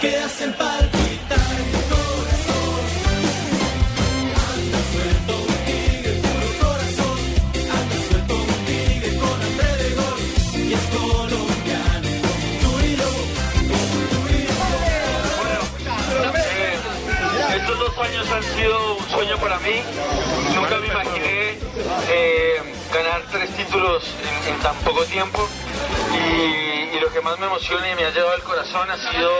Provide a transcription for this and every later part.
que hacen palpitar mi corazón. Anda suelto un tigre, puro corazón. Anda suelto un tigre con hambre de gol. Y es colombiano como tú y yo, como tú y yo. Estos dos años han sido un sueño para mí. Nunca me imaginé eh, ganar tres títulos en, en tan poco tiempo. Y, y lo que más me emociona y me ha llevado al corazón ha sido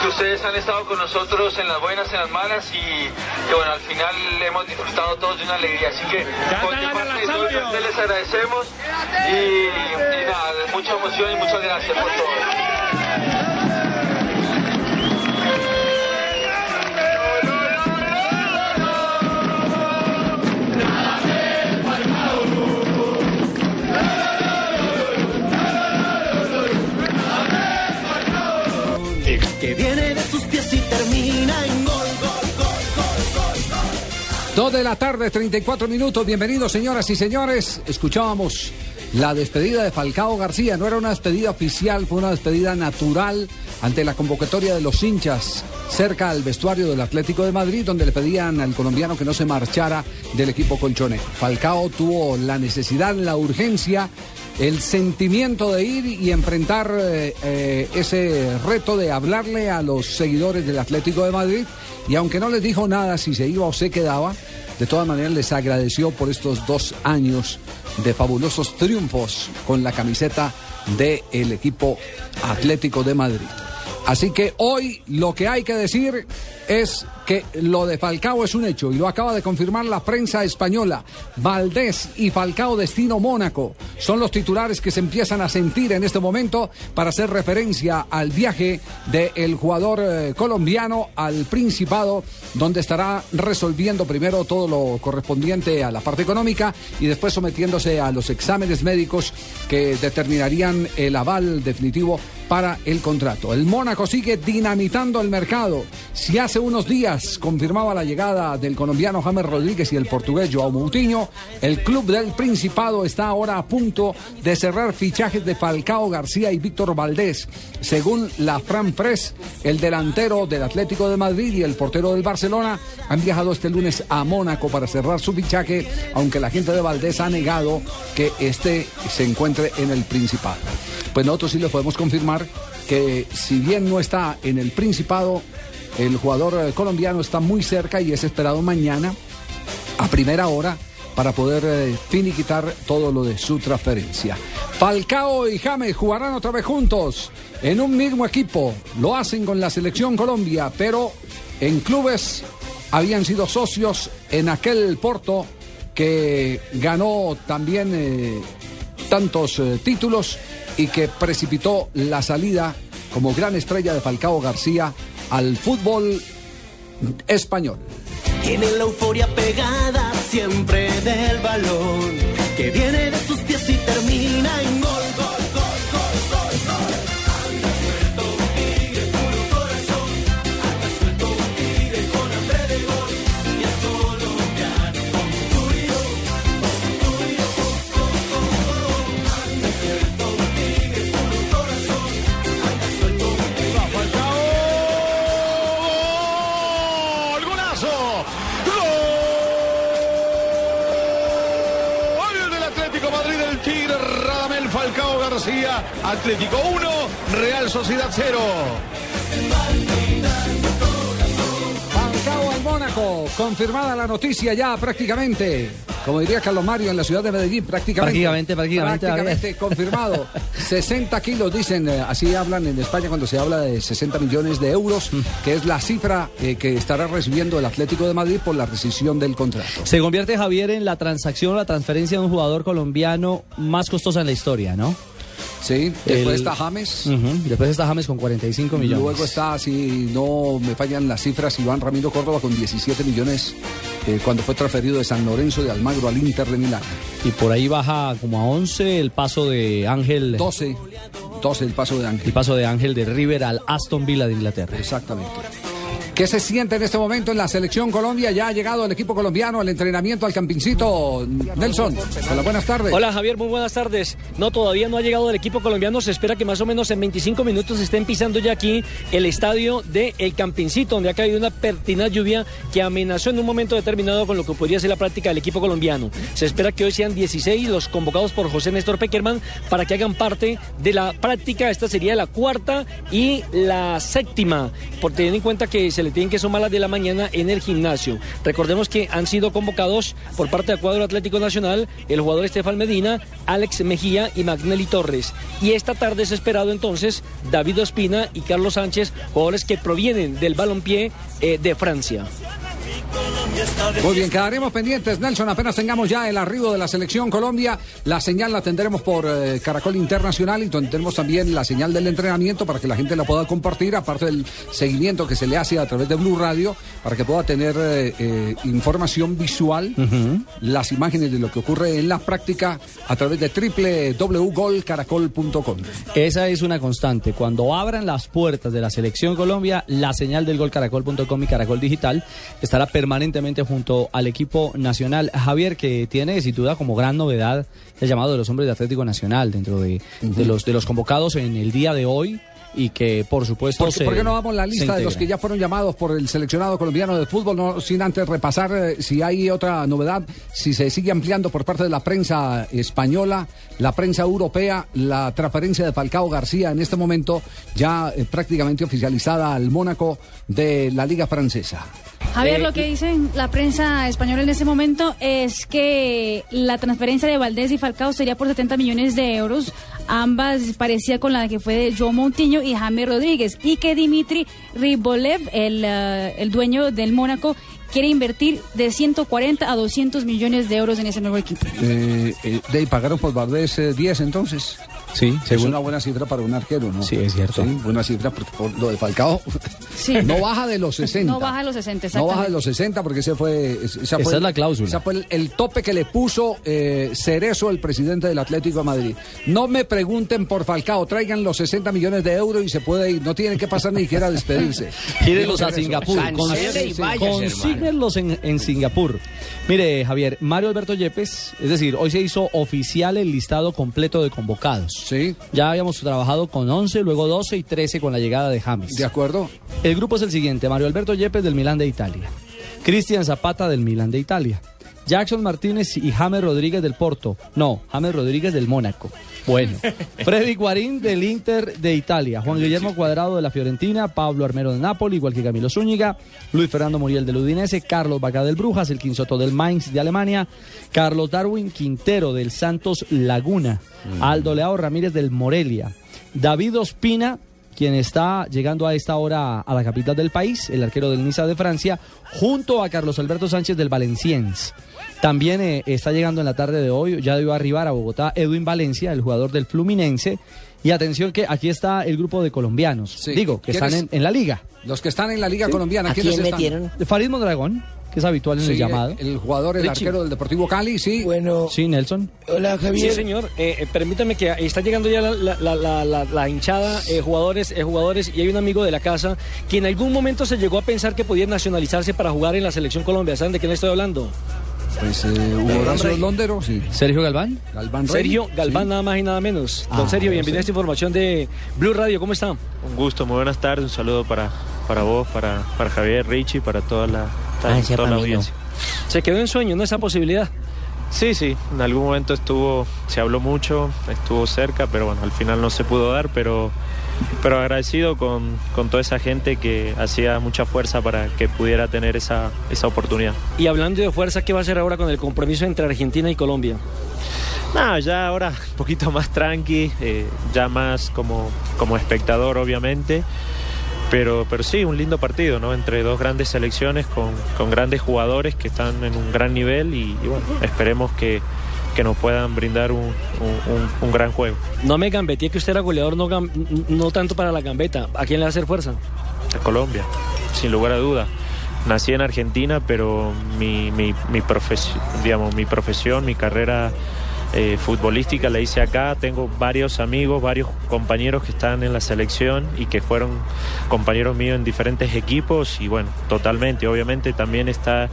que ustedes han estado con nosotros en las buenas, en las malas y que bueno, al final hemos disfrutado todos de una alegría. Así que por mi parte ustedes les agradecemos y, y nada, mucha emoción y muchas gracias por todo. Dos de la tarde, 34 minutos. Bienvenidos, señoras y señores. Escuchábamos la despedida de Falcao García. No era una despedida oficial, fue una despedida natural ante la convocatoria de los hinchas cerca al vestuario del Atlético de Madrid, donde le pedían al colombiano que no se marchara del equipo colchonero. Falcao tuvo la necesidad, la urgencia, el sentimiento de ir y enfrentar eh, eh, ese reto de hablarle a los seguidores del Atlético de Madrid. Y aunque no les dijo nada si se iba o se quedaba, de todas maneras les agradeció por estos dos años de fabulosos triunfos con la camiseta del equipo Atlético de Madrid. Así que hoy lo que hay que decir es que lo de Falcao es un hecho y lo acaba de confirmar la prensa española. Valdés y Falcao destino Mónaco son los titulares que se empiezan a sentir en este momento para hacer referencia al viaje del jugador eh, colombiano al Principado, donde estará resolviendo primero todo lo correspondiente a la parte económica y después sometiéndose a los exámenes médicos que determinarían el aval definitivo para el contrato. El Mónaco sigue dinamitando el mercado. Si hace unos días confirmaba la llegada del colombiano James Rodríguez y el portugués Joao Moutinho, el club del Principado está ahora a punto de cerrar fichajes de Falcao García y Víctor Valdés. Según la Fran Press, el delantero del Atlético de Madrid y el portero del Barcelona han viajado este lunes a Mónaco para cerrar su fichaje, aunque la gente de Valdés ha negado que este se encuentre en el Principado. Pues nosotros sí le podemos confirmar que si bien no está en el Principado, el jugador eh, colombiano está muy cerca y es esperado mañana a primera hora para poder eh, finiquitar todo lo de su transferencia. Falcao y James jugarán otra vez juntos en un mismo equipo. Lo hacen con la selección Colombia, pero en clubes habían sido socios en aquel Porto que ganó también eh, tantos títulos y que precipitó la salida como gran estrella de Falcao García al fútbol español. Tiene la euforia pegada siempre del balón, que viene de tus pies y termina en gol, Atlético 1, Real Sociedad 0. Falcao al Mónaco. Confirmada la noticia ya prácticamente. Como diría Carlos Mario en la ciudad de Medellín, prácticamente. Prácticamente, prácticamente, Prácticamente confirmado. 60 kilos, dicen, eh, así hablan en España cuando se habla de 60 millones de euros, que es la cifra eh, que estará recibiendo el Atlético de Madrid por la rescisión del contrato. Se convierte Javier en la transacción o la transferencia de un jugador colombiano más costosa en la historia, ¿no? Sí, después El- está James. Ujú, Después está James con 45 millones. Luego está, si no me fallan las cifras, Iván Ramiro Córdoba con 17 millones eh, cuando fue transferido de San Lorenzo de Almagro al Inter de Milán. Y por ahí baja como a 11 el paso de Ángel. 12, 12 el paso de Ángel. El paso de Ángel de River al Aston Villa de Inglaterra. Exactamente. ¿Qué se siente en este momento en la selección Colombia? Ya ha llegado el equipo colombiano al entrenamiento al campincito. Nelson, hola, buenas tardes. Hola Javier, muy buenas tardes. No, todavía no ha llegado el equipo colombiano. Se espera que más o menos en 25 minutos estén pisando ya aquí el estadio de Campincito, donde ha caído una pertinaz lluvia que amenazó en un momento determinado con lo que podría ser la práctica del equipo colombiano. Se espera que hoy sean 16 los convocados por José Néstor Peckerman para que hagan parte de la práctica. Esta sería la cuarta y la séptima, por tener en cuenta que se le tienen que sumar las de la mañana en el gimnasio. Recordemos que han sido convocados por parte del cuadro Atlético Nacional el jugador Estefan Medina, Alex Mejía y Magnelli Torres. Y esta tarde es esperado entonces David Ospina y Carlos Sánchez, jugadores que provienen del balompié eh, de Francia. Muy bien, quedaremos pendientes, Nelson. Apenas tengamos ya el arribo de la selección Colombia, la señal la tendremos por eh, Caracol Internacional y tendremos también la señal del entrenamiento para que la gente la pueda compartir, aparte del seguimiento que se le hace a través de Blue Radio, para que pueda tener eh, eh, información visual, las imágenes de lo que ocurre en la práctica a través de www.golcaracol.com. Esa es una constante. Cuando abran las puertas de la selección Colombia, la señal del golcaracol.com y Caracol Digital estará permanentemente junto al equipo nacional. Javier, que tiene sin duda como gran novedad el llamado de los hombres de Atlético Nacional dentro de, de los, de los convocados en el día de hoy y que por supuesto ¿Por, se- por qué no vamos la lista de los que ya fueron llamados por el seleccionado colombiano de fútbol, no, sin antes repasar eh, si hay otra novedad, si se sigue ampliando por parte de la prensa española, la prensa europea, la transferencia de Falcao García en este momento ya eh, prácticamente oficializada al Mónaco de la Liga Francesa? Javier, Eh, lo que dice la prensa española en ese momento es que la transferencia de Valdés y Falcao sería por 70 millones de euros. Ambas parecía con la que fue de Joe Moutinho y Jaime Rodríguez. Y que Dimitri Ribolev, el, eh, el dueño del Mónaco, quiere invertir de 140 a 200 millones de euros en ese nuevo equipo. Eh, eh, de ahí pagaron por Valdés eh, 10 entonces. Sí, Es una buena cifra para un arquero, ¿no? Sí, es cierto. Sí, buena cifra porque por lo de Falcao Sí. no baja de los 60. No baja a los 60, No baja de los 60 porque ese fue, esa es la cláusula. esa fue el, el tope que le puso eh, Cerezo, el presidente del Atlético de Madrid. No me pregunten por Falcao, traigan los 60 millones de euros y se puede ir. No tienen que pasar ni siquiera a despedirse. Gírenlos a. Singapur. Consíguenlos en, en Singapur. Mire, Javier, Mario Alberto Yepes, es decir, hoy se hizo oficial el listado completo de convocados. Sí, Ya habíamos trabajado con 11, luego 12 y 13 con la llegada de James. de acuerdo. El grupo es el siguiente: Mario Alberto Yepes del Milán de Italia, Cristian Zapata del Milán de Italia, Jackson Martínez y James Rodríguez del Porto. No, James Rodríguez del Mónaco. Bueno, Freddy Guarín del Inter de Italia, Juan Guillermo Cuadrado de la Fiorentina, Pablo Armero de Nápoles, igual que Camilo Zúñiga, Luis Fernando Muriel del Udinese, Carlos Vaca del Brujas, el Quinsoto del Mainz de Alemania, Carlos Darwin Quintero del Santos Laguna, Aldo Leao Ramírez del Morelia, David Ospina quien está llegando a esta hora a la capital del país, el arquero del Niza de Francia, junto a Carlos Alberto Sánchez del Valenciennes. También eh, está llegando en la tarde de hoy, ya debió arribar a Bogotá, Edwin Valencia, el jugador del Fluminense. Y atención que aquí está el grupo de colombianos, Sí. digo, que están en, en la liga. Los que están en la Liga Sí. Colombiana, ¿A ¿quiénes quién están? metieron? Farid Mondragón, que es habitual en Sí, el llamado. El jugador, el Richie. arquero del Deportivo Cali, sí. Bueno, Sí, Nelson. hola Sí, Javier. señor. Eh, eh, permítame que está llegando ya la, la- la- la- la- la hinchada, eh, jugadores, eh, jugadores, y hay un amigo de la casa que en algún momento se llegó a pensar que podía nacionalizarse para jugar en la selección Colombia. ¿Saben de quién estoy hablando? Pues eh, Hugo Horacio Londero, sí. Sergio Galván. Galván Rey, Sergio Galván, sí. nada más y nada menos. Don Ah, Sergio, no bienvenido a esta información de Blue Radio. ¿Cómo está? Un gusto, muy buenas tardes, un saludo para, para vos, para, para Javier, Richie, para toda la, Ah, toda la mí no. audiencia. Se quedó en sueño, ¿no? Esa posibilidad. Sí, sí, en algún momento estuvo, se habló mucho, estuvo cerca, pero bueno, al final no se pudo dar, pero, pero agradecido con, con toda esa gente que hacía mucha fuerza para que pudiera tener esa, esa oportunidad. Y hablando de fuerza, ¿qué va a hacer ahora con el compromiso entre Argentina y Colombia? No, ya ahora un poquito más tranqui, eh, ya más como, como espectador obviamente, pero, pero sí, un lindo partido, ¿no? Entre dos grandes selecciones con, con grandes jugadores que están en un gran nivel y, y bueno, esperemos que, que nos puedan brindar un, un- gran juego. No me gambeteé que usted era goleador, no, no tanto para la gambeta. ¿A quién le va a hacer fuerza? A Colombia, sin lugar a duda. Nací en Argentina, pero mi, mi, mi, profesi- digamos, mi profesión, mi carrera eh, futbolística la hice acá. Tengo varios amigos, varios compañeros que están en la selección y que fueron compañeros míos en diferentes equipos. Y bueno, totalmente. Obviamente también está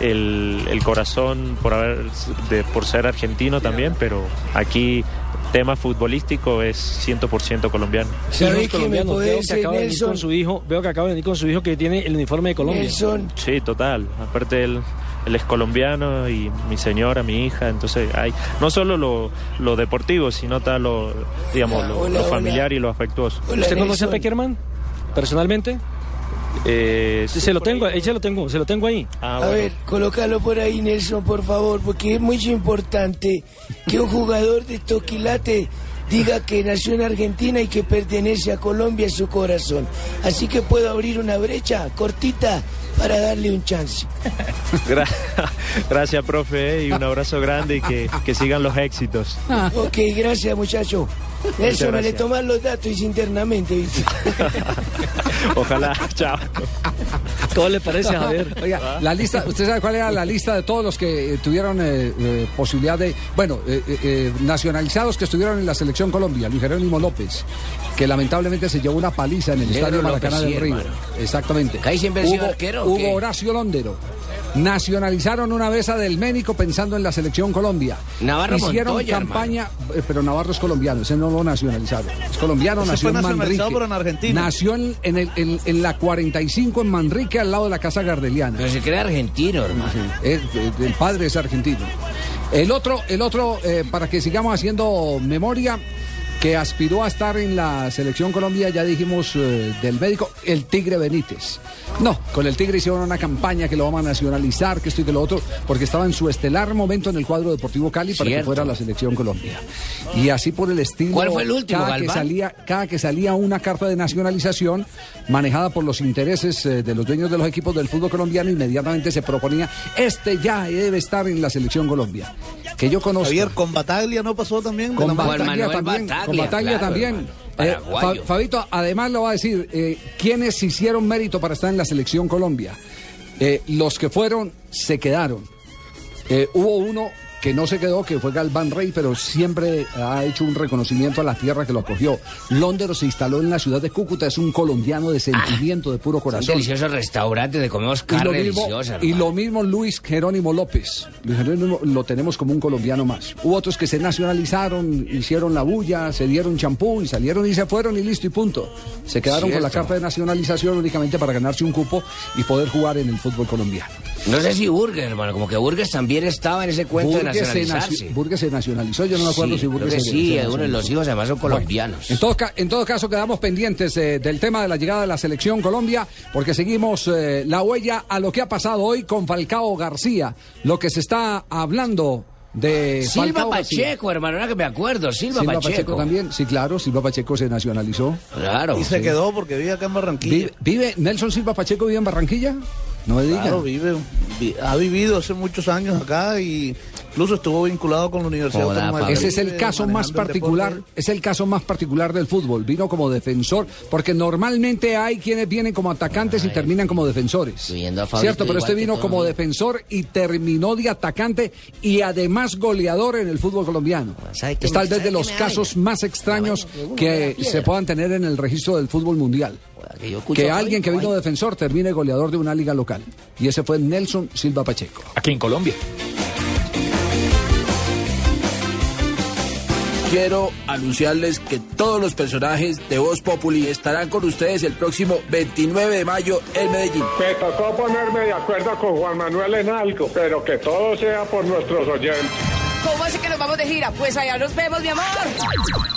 el, el corazón por, haber, de, por ser argentino también, pero aquí tema futbolístico es 100% colombiano. Sí, no es colombiano. Veo que, acaba de venir con su hijo, veo que acaba de venir con su hijo que tiene el uniforme de Colombia. Sí, total. Aparte él, él es colombiano y mi señora, mi hija, entonces hay no solo lo, lo deportivo, sino tal lo, digamos, lo, Hola, lo hola. familiar y lo afectuoso. ¿Usted conoce a Peckerman? ¿Personalmente? Eh, Sí, se lo tengo, ahí se lo tengo, se lo tengo ahí. Ah, A ver, colócalo por ahí, Nelson, por favor, porque es muy importante que un jugador de Toquilate diga que nació en Argentina y que pertenece a Colombia en su corazón. Así que puedo abrir una brecha cortita para darle un chance. Gra- Gracias, profe, eh, y un abrazo grande y que, que sigan los éxitos. Ok, gracias, muchacho. Nelson, me le gracias. toman los datos internamente, ¿viste? Ojalá, chao. ¿Cómo le parece, Javier? Oiga, la lista, ¿usted sabe cuál era la lista de todos los que eh, tuvieron eh, eh, posibilidad de, bueno, eh, eh, eh, nacionalizados que estuvieron en la selección Colombia? Luis Jerónimo López, que lamentablemente se llevó una paliza en el estadio López, Maracaná sí, del Río. hermano. Exactamente. ¿Que ahí siempre Hugo- arquero o Hugo qué? Horacio Londero. Nacionalizaron una vez a Del Ménico pensando en la selección Colombia. Navarro Hicieron Montoya, campaña, eh, pero Navarro es colombiano, ese no lo nacionalizaron. Es colombiano, Ese nació fue en nacionalizado, Manrique. pero en Argentina. Nació en, en el- en- en la 45 en Manrique, al lado de la Casa Gardeliana. Pero se cree argentino, hermano. El, el- el padre es argentino. El otro, el otro eh, para que sigamos haciendo memoria, que aspiró a estar en la selección Colombia, ya dijimos eh, del médico, el Tigre Benítez. No, con el Tigre hicieron una campaña que lo vamos a nacionalizar, que esto y que lo otro, porque estaba en su estelar momento en el cuadro Deportivo Cali para que fuera la selección Colombia. Y así por el estilo. ¿Cuál fue el último, cada que salía, cada que salía una carta de nacionalización manejada por los intereses eh, de los dueños de los equipos del fútbol colombiano, inmediatamente se proponía, este ya debe estar en la selección Colombia. Que yo conozco. Javier, con Bataglia no pasó también. de Con? Bataglia con Bataglia también. Eh, Fa- Fabito, además lo va a decir, eh, ¿quiénes hicieron mérito para estar en la selección Colombia? Eh, los que fueron, se quedaron. Eh, hubo uno que no se quedó, que fue Galván Rey, pero siempre ha hecho un reconocimiento a la tierra que lo acogió. Londero se instaló en la ciudad de Cúcuta, es un colombiano de sentimiento, de puro Un corazón. delicioso restaurante de comemos Y carne mismo, deliciosa, y lo mismo Luis Jerónimo López. Luis Jerónimo lo tenemos como un colombiano más. Hubo otros que se nacionalizaron, hicieron la bulla, se dieron champú y salieron y se fueron y listo y punto. Se quedaron con la carta de nacionalización únicamente para ganarse un cupo y poder jugar en el fútbol colombiano. No sé si Burger, hermano, como que Burgers también estaba en ese cuento de Burgues se, Burgues se nacionalizó, yo no me acuerdo Sí, si Burgues creo que se- sí, se uno de los hijos además son colombianos. En todo, en todo caso, quedamos pendientes eh, del tema de la llegada de la selección Colombia, porque seguimos eh, la huella a lo que ha pasado hoy con Falcao García, lo que se está hablando de Silva Falcao García. Pacheco, hermano, ahora que me acuerdo, Silva, Silva Pacheco. Pacheco. también, sí, claro, Silva Pacheco se nacionalizó. Claro. Y se quedó porque vive acá en Barranquilla. Vive, vive- Nelson Silva Pacheco vive en Barranquilla? No me diga. Claro, vive, vi- ha vivido hace muchos años acá y incluso estuvo vinculado con la Universidad Joda, Autónoma Ese es el caso más el particular, es el caso más particular del fútbol. Vino como defensor, porque normalmente hay quienes vienen como atacantes y terminan como defensores. Fabito Cierto, pero este vino como defensor y terminó de atacante y además goleador en el fútbol colombiano. ¿Sabe qué Es tal vez de los casos más extraños que se puedan tener en el registro del fútbol mundial. Que yo escucho Que alguien que vino defensor termine goleador de una liga local. Y ese fue Nelson Silva Pacheco. Aquí en Colombia. quiero anunciarles que todos los personajes de Voz Populi estarán con ustedes el próximo 29 de mayo en Medellín. Me tocó ponerme de acuerdo con Juan Manuel en algo, pero que todo sea por nuestros oyentes. ¿Cómo así que nos vamos de gira? Pues allá nos vemos, mi amor.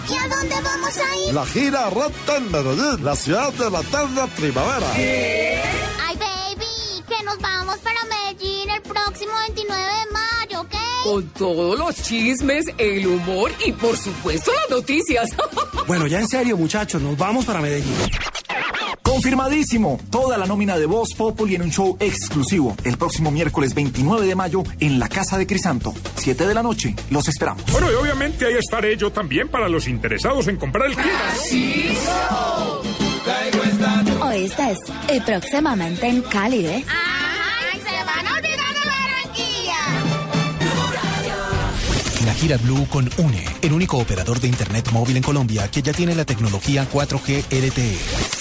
¿Y a dónde vamos a ir? La gira Rota en Medellín, la ciudad de la eterna primavera. Ay, baby, que nos vamos para Medellín el próximo 29 de mayo, ¿ok? Con todos los chismes, el humor y por supuesto las noticias. Bueno, ya en serio, muchachos, nos vamos para Medellín. Confirmadísimo, toda la nómina de Voz Populi en un show exclusivo el próximo miércoles 29 de mayo en la Casa de Crisanto, 7 de la noche. Los esperamos. Bueno, y obviamente ahí estaré yo también para los interesados en comprar el kit. Oíste, y próximamente en Cali, ¿eh? Ay, se van a olvidar de Barranquilla. La gira Blue con UNE, el único operador de Internet móvil en Colombia que ya tiene la tecnología 4G LTE.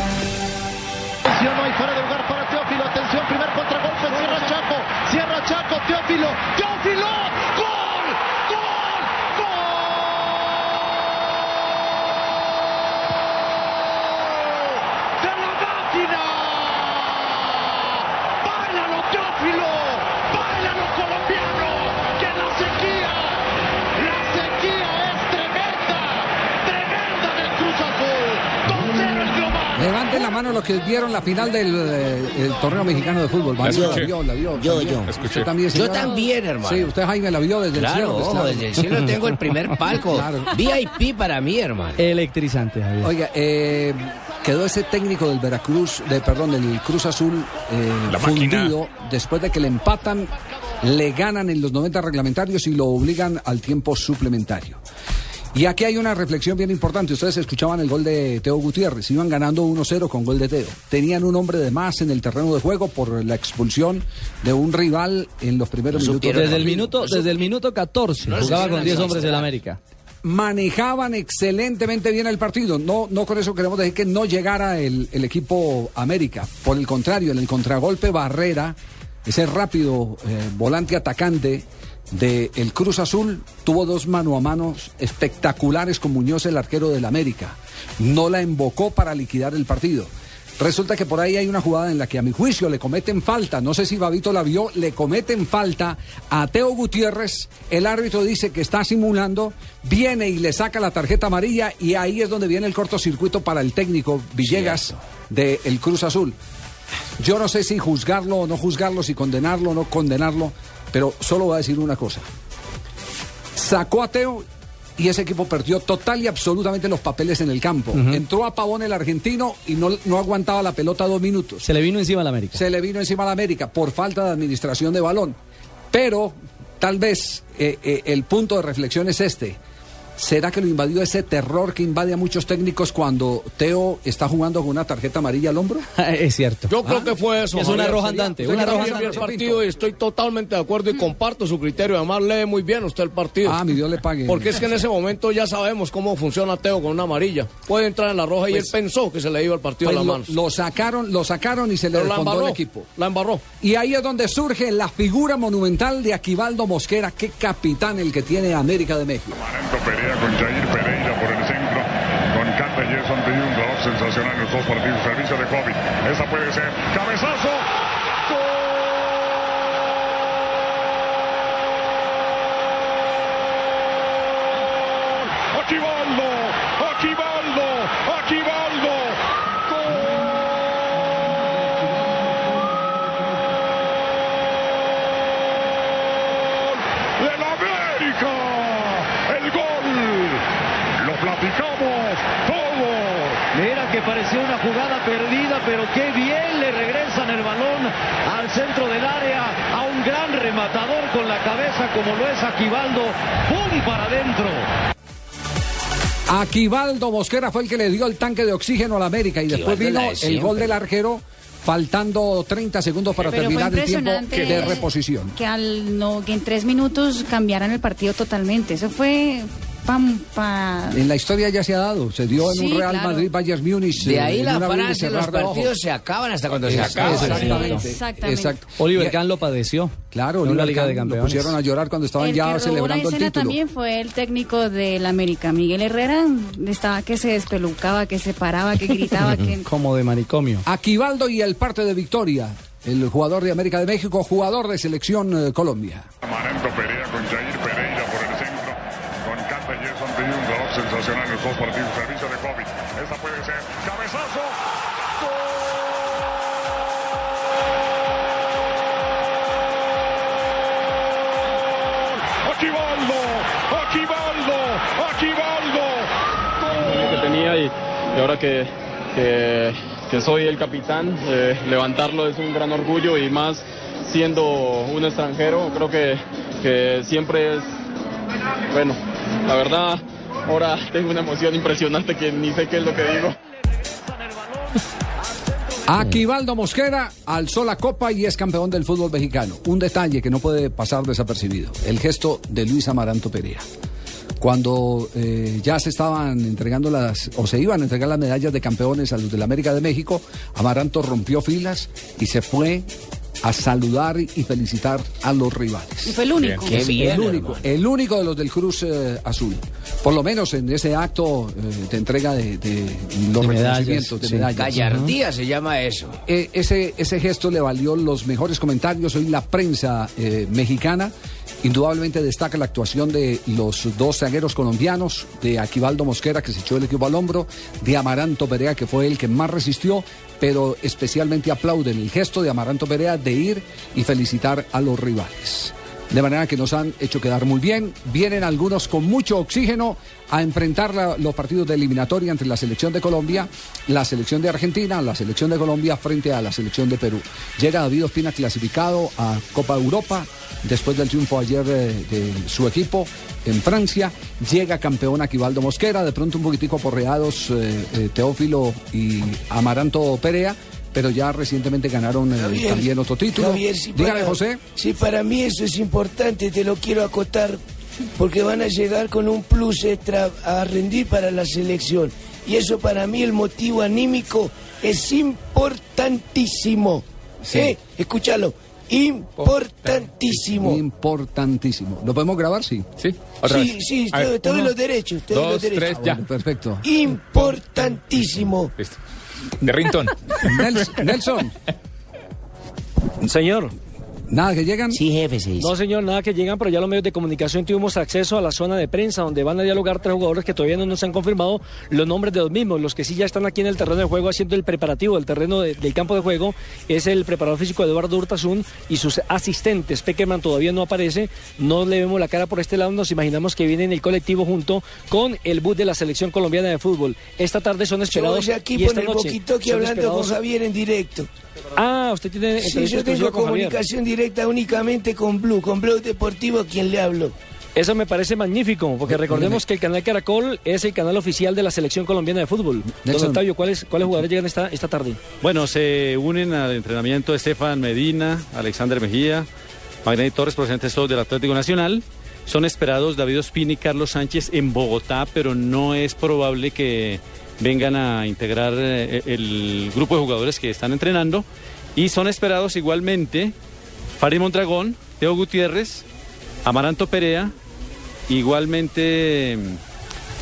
Levanten la mano los que vieron la final del eh, el torneo mexicano de fútbol. La Mario, la escuché. vio, la vio. Yo, también. yo. Usted Escuché. también, Yo también, hermano. Sí, usted, Jaime, la vio desde el cielo. Claro, pues, desde el cielo tengo el primer palco. Claro. VIP para mí, hermano. Electrizante, Javier. Oiga, eh, quedó ese técnico del Veracruz, de, perdón, del Cruz Azul eh, fundido después de que le empatan, le ganan en los 90 reglamentarios y lo obligan al tiempo suplementario. Y aquí hay una reflexión bien importante. Ustedes escuchaban el gol de Teo Gutiérrez. Iban ganando 1-0 con gol de Teo. Tenían un hombre de más en el terreno de juego por la expulsión de un rival en los primeros minutos. Desde el minuto, desde el minuto 14 No jugaba con 10 hombres del. América. manejaban excelentemente bien el partido. No, no con eso queremos decir que no llegara el, el equipo América. Por el contrario, en el contragolpe Barrera, ese rápido eh, volante atacante de el Cruz Azul, tuvo dos mano a mano espectaculares con Muñoz, el arquero del América. No la embocó para liquidar el partido. Resulta que por ahí hay una jugada en la que a mi juicio le cometen falta, no sé si Babito la vio, le cometen falta a Teo Gutiérrez, el árbitro dice que está simulando, viene y le saca la tarjeta amarilla y ahí es donde viene el cortocircuito para el técnico Villegas de el Cruz Azul. Yo no sé si juzgarlo o no juzgarlo, si condenarlo o no condenarlo, pero solo voy a decir una cosa. Sacó a Teo y ese equipo perdió total y absolutamente los papeles en el campo. Entró a Pavón el argentino y no, no aguantaba la pelota dos minutos. Se le vino encima a la América. Se le vino encima a la América por falta de administración de balón. Pero tal vez eh, eh, el punto de reflexión es este. ¿Será que lo invadió ese terror que invade a muchos técnicos cuando Teo está jugando con una tarjeta amarilla al hombro? es cierto. Yo creo Ah, que fue eso. Es una roja andante, una roja vio el andante. partido y estoy totalmente de acuerdo y comparto su criterio. Además, lee muy bien usted el partido. Ah, mi Dios le pague. Porque es que en ese momento ya sabemos cómo funciona Teo con una amarilla. Puede entrar en la roja y él Pues- pensó que se le iba el partido Pues de las lo, manos. lo sacaron, lo sacaron y se le Pero la embarró. el equipo. La embarró. Y ahí es donde surge la figura monumental de Aquivaldo Mosquera, qué capitán el que tiene América de México. Con Jair Pereira por el centro. Con Cata Gerson de un gol sensacional en los dos partidos. Servicio de Kobe. Esa puede ser. Cabezazo. ¡Gol! Aquivaldo. Aquivaldo. Aquivaldo. ¡Gol! ¡Del América! ¡El gol! Lo platicamos todo. Mira que parecía una jugada perdida, pero qué bien le regresan el balón al centro del área a un gran rematador con la cabeza como lo es Aquivaldo. ¡Pum! para adentro. Aquivaldo Mosquera fue el que le dio el tanque de oxígeno a la América y después vino el gol del arquero faltando 30 segundos para Pero terminar el tiempo de reposición. Que, al, no, que en tres minutos cambiaran el partido totalmente. Eso fue Pampa. En la historia ya se ha dado, se dio en Sí, un Real claro. Madrid Bayern Múnich. De eh, ahí en la frase, los partidos se acaban hasta cuando se acaban. Exactamente. Exactamente. Exacto. Oliver Kahn lo padeció. Claro, en Oliver liga de Kahn lo campeones. pusieron a llorar cuando estaban el ya que robó la celebrando el título. también fue el técnico del América, Miguel Herrera. Estaba que se despelucaba, que se paraba, que gritaba, que Como de manicomio. Aquivaldo y el parte de Victoria, el jugador de América de México, jugador de selección eh, Colombia. Amaranto Perea con Jair gol los dos partidos. Servicio de Kobe. Esa puede ser. Cabezazo. Aquivaldo. Aquivaldo. Aquivaldo. que tenía y, y ahora que, que, que soy el capitán, eh, levantarlo es un gran orgullo y más siendo un extranjero, creo que, que siempre es, bueno, la verdad, ahora tengo una emoción impresionante que ni sé qué es lo que digo. Aquivaldo Mosquera alzó la copa y es campeón del fútbol mexicano. Un detalle que no puede pasar desapercibido, el gesto de Luis Amaranto Perea. Cuando eh, ya se estaban entregando las, o se iban a entregar las medallas de campeones a los de la América de México, Amaranto rompió filas y se fue a saludar y felicitar a los rivales. Y fue el único. Qué Es bien, el único, hermano. el único de los del Cruz eh, Azul. Por lo menos en ese acto eh, de entrega de, de los De medallas, reconocimientos de sí. medallas. Gallardía se llama eso. Eh, ese, ese gesto le valió los mejores comentarios. Hoy la prensa eh, mexicana indudablemente destaca la actuación de los dos zagueros colombianos, de Aquivaldo Mosquera, que se echó el equipo al hombro, de Amaranto Perea, que fue el que más resistió, pero especialmente aplauden el gesto de Amaranto Perea de ir y felicitar a los rivales. De manera que nos han hecho quedar muy bien. Vienen algunos con mucho oxígeno a enfrentar los partidos de eliminatoria entre la selección de Colombia, la selección de Argentina, la selección de Colombia frente a la selección de Perú. Llega David Ospina clasificado a Copa Europa después del triunfo ayer eh, de su equipo en Francia. Llega campeón Aquivaldo Mosquera, de pronto un poquitico aporreados eh, eh, Teófilo y Amaranto Perea. Pero ya recientemente ganaron eh, Javier, también otro título. Javier, si para- José. Si para mí eso es importante, te lo quiero acotar, porque van a llegar con un plus extra a rendir para la selección. Y eso para mí el motivo anímico es importantísimo. ¿Eh? Escúchalo. Importantísimo. Importantísimo. ¿Lo podemos grabar? Sí. Sí. Sí, sí, ver, te doy uno, los derechos, dos, los derechos. tres, ya. Bueno, perfecto. Importantísimo. Listo. De Rington. Nels- Nelson, Señor. Nada que llegan. Sí, jefe, dice. No, señor, nada que llegan, pero ya los medios de comunicación tuvimos acceso a la zona de prensa donde van a dialogar tres jugadores que todavía no nos han confirmado los nombres de los mismos. Los que sí ya están aquí en el terreno de juego haciendo el preparativo del terreno de- del campo de juego es el preparador físico Eduardo Hurtasun y sus asistentes. Peckerman todavía no aparece, no le vemos la cara por este lado, nos imaginamos que viene en el colectivo junto con el bus de la selección colombiana de fútbol. Esta tarde son Yo esperados voy aquí y con esta el noche boquitoqui son hablando con Javier en directo. Ah, usted tiene Sí, yo tengo comunicación directa únicamente con Blue, con Blue Deportivo, a quien le hablo. Eso me parece magnífico, porque recordemos que el canal Caracol es el canal oficial de la selección colombiana de fútbol. Don. Octavio, ¿cuáles, ¿cuáles jugadores llegan esta, esta tarde? Bueno, se unen al entrenamiento Estefan Medina, Alexander Mejía, Magdalena Torres, procedentes todos del Atlético Nacional. Son esperados David Ospina y Carlos Sánchez en Bogotá, pero no es probable que vengan a integrar eh, el grupo de jugadores que están entrenando. Y son esperados igualmente Farid Mondragón, Teo Gutiérrez, Amaranto Perea, igualmente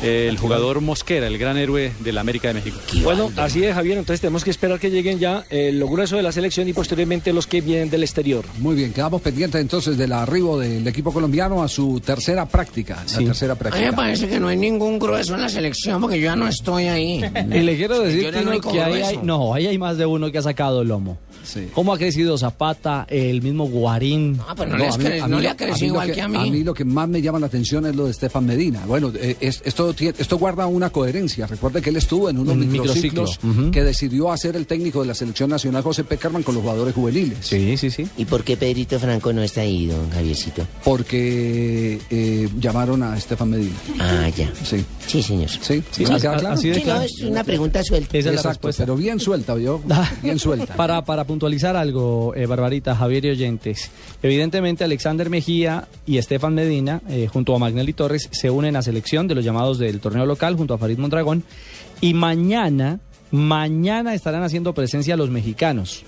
eh, el jugador Mosquera, el gran héroe de la América de México. Bueno, así es, Javier. Entonces tenemos que esperar que lleguen ya eh, lo grueso de la selección y posteriormente los que vienen del exterior. Muy bien, quedamos pendientes entonces del arribo del equipo colombiano a su tercera práctica. La tercera A mí me práctica. parece que no hay ningún grueso en la selección porque yo ya no estoy ahí. Y le quiero decir, el Tino, único que ahí hay, grueso. no, ahí hay más de uno que ha sacado lomo. ¿Cómo ha crecido Zapata, el mismo Guarín? Ah, pero no, le, mí- mí ha crecido igual que, a mí. A mí lo que más me llama la atención es lo de Estefan Medina. Bueno, eh, es- esto, guarda una coherencia. Recuerde que él estuvo en unos Un microciclos microciclo, ujú. que decidió hacer el técnico de la selección nacional, José Peckerman, con los jugadores juveniles. Sí, sí, sí. ¿Y por qué Pedrito Franco no está ahí, don Javiercito? Porque eh, llamaron a Estefan Medina. Ah, ya. Sí. Sí, señor. Sí, Sí, Sí, no, es una pregunta suelta. Esa es la Exacto, respuesta. pero bien suelta, yo. Bien suelta. Para, para puntualizar algo, eh, Barbarita, Javier y oyentes. Evidentemente, Alexander Mejía y Estefan Medina, eh, junto a Magnelli Torres, se unen a selección de los llamados del torneo local, junto a Farid Mondragón. Y mañana, mañana estarán haciendo presencia los mexicanos.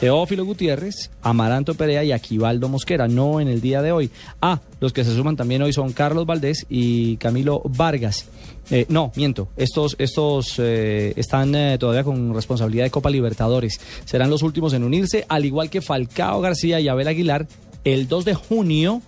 Teófilo Gutiérrez, Amaranto Perea y Aquivaldo Mosquera, no en el día de hoy. Ah, los que se suman también hoy son Carlos Valdés y Camilo Vargas. Eh, no, miento, estos, estos eh, están eh, todavía con responsabilidad de Copa Libertadores. Serán los últimos en unirse, al igual que Falcao García y Abel Aguilar, el 2 de junio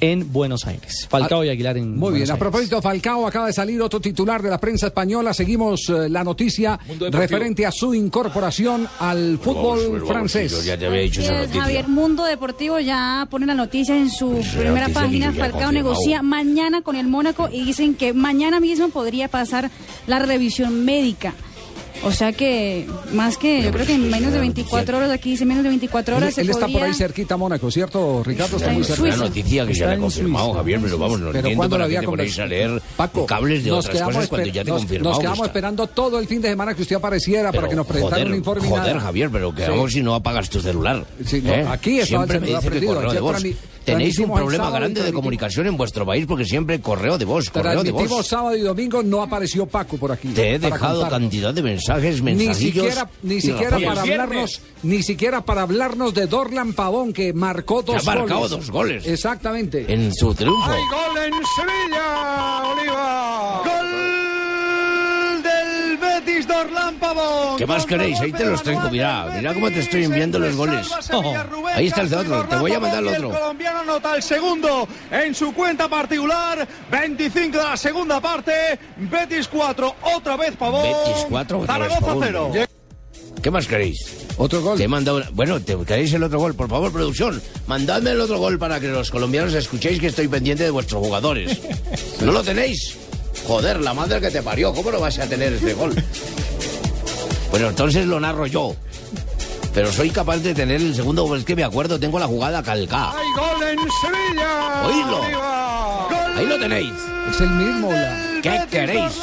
en Buenos Aires. Falcao y Aguilar en Muy Buenos bien, a propósito, Falcao acaba de salir otro titular de la prensa española. Seguimos eh, la noticia referente a su incorporación al fútbol francés. ya te había dicho esa noticia. Javier Mundo Deportivo ya pone la noticia en su primera noticia página. Falcao negocia mañana con el Mónaco y dicen que mañana mismo podría pasar la revisión médica. O sea que, más que, yo creo que en menos de 24 horas, aquí dice menos de 24 Él, horas, se él está por ahí cerquita, Mónaco, ¿cierto, Ricardo? Está Está muy en cerca. Suiza. Una noticia que Está ya le he confirmado, Suiza. Javier, pero vamos, no Pero entiendo ¿cuándo lo para había te ponéis a leer Paco, cables de nos otras quedamos cosas cuando ya te nos- confirmado. Nos que quedamos está. esperando todo el fin de semana que usted apareciera para Pero, que nos presentara joder, un informe. Joder, nada. Javier, pero quedamos Sí. si no apagas tu celular. Sí, no, ¿eh? aquí estaba el Siempre me celular dice prendido, Tenéis un problema grande de comunicación en vuestro país porque siempre correo de voz, correo de voz. sábado y domingo, no apareció Paco por aquí. Te he dejado contarnos. cantidad de mensajes, Ni mensajillos. siquiera, ni siquiera para hablarnos, ni siquiera para hablarnos de Dorlan Pavón que marcó dos ha marcado goles. dos goles. Exactamente. En su triunfo. gol en Sevilla, Oliva. Gol Betis Dorlan Pavón. ¿Qué más queréis? Ahí te los tengo, mira, mira cómo te estoy enviando los goles. Ahí está el de otro, te voy a mandar el El otro. colombiano anota el segundo en su cuenta particular. 25 de la segunda parte. Betis 4, otra vez Pavón. Betis 4, otra vez Pavón. 0. ¿Qué más queréis? Otro gol. Te he mandado una- Bueno, ¿te queréis el otro gol? Por favor, producción, mandadme el otro gol para que los colombianos escuchéis que estoy pendiente de vuestros jugadores. ¿No lo tenéis? Joder, la madre que te parió, ¿cómo no vas a tener este gol? Bueno, entonces lo narro yo. Pero soy capaz de tener el segundo gol, es que me acuerdo, tengo la jugada calcada. Hay gol en Sevilla. Oídlo. Ahí lo tenéis. Es el mismo. la- ¿Qué queréis?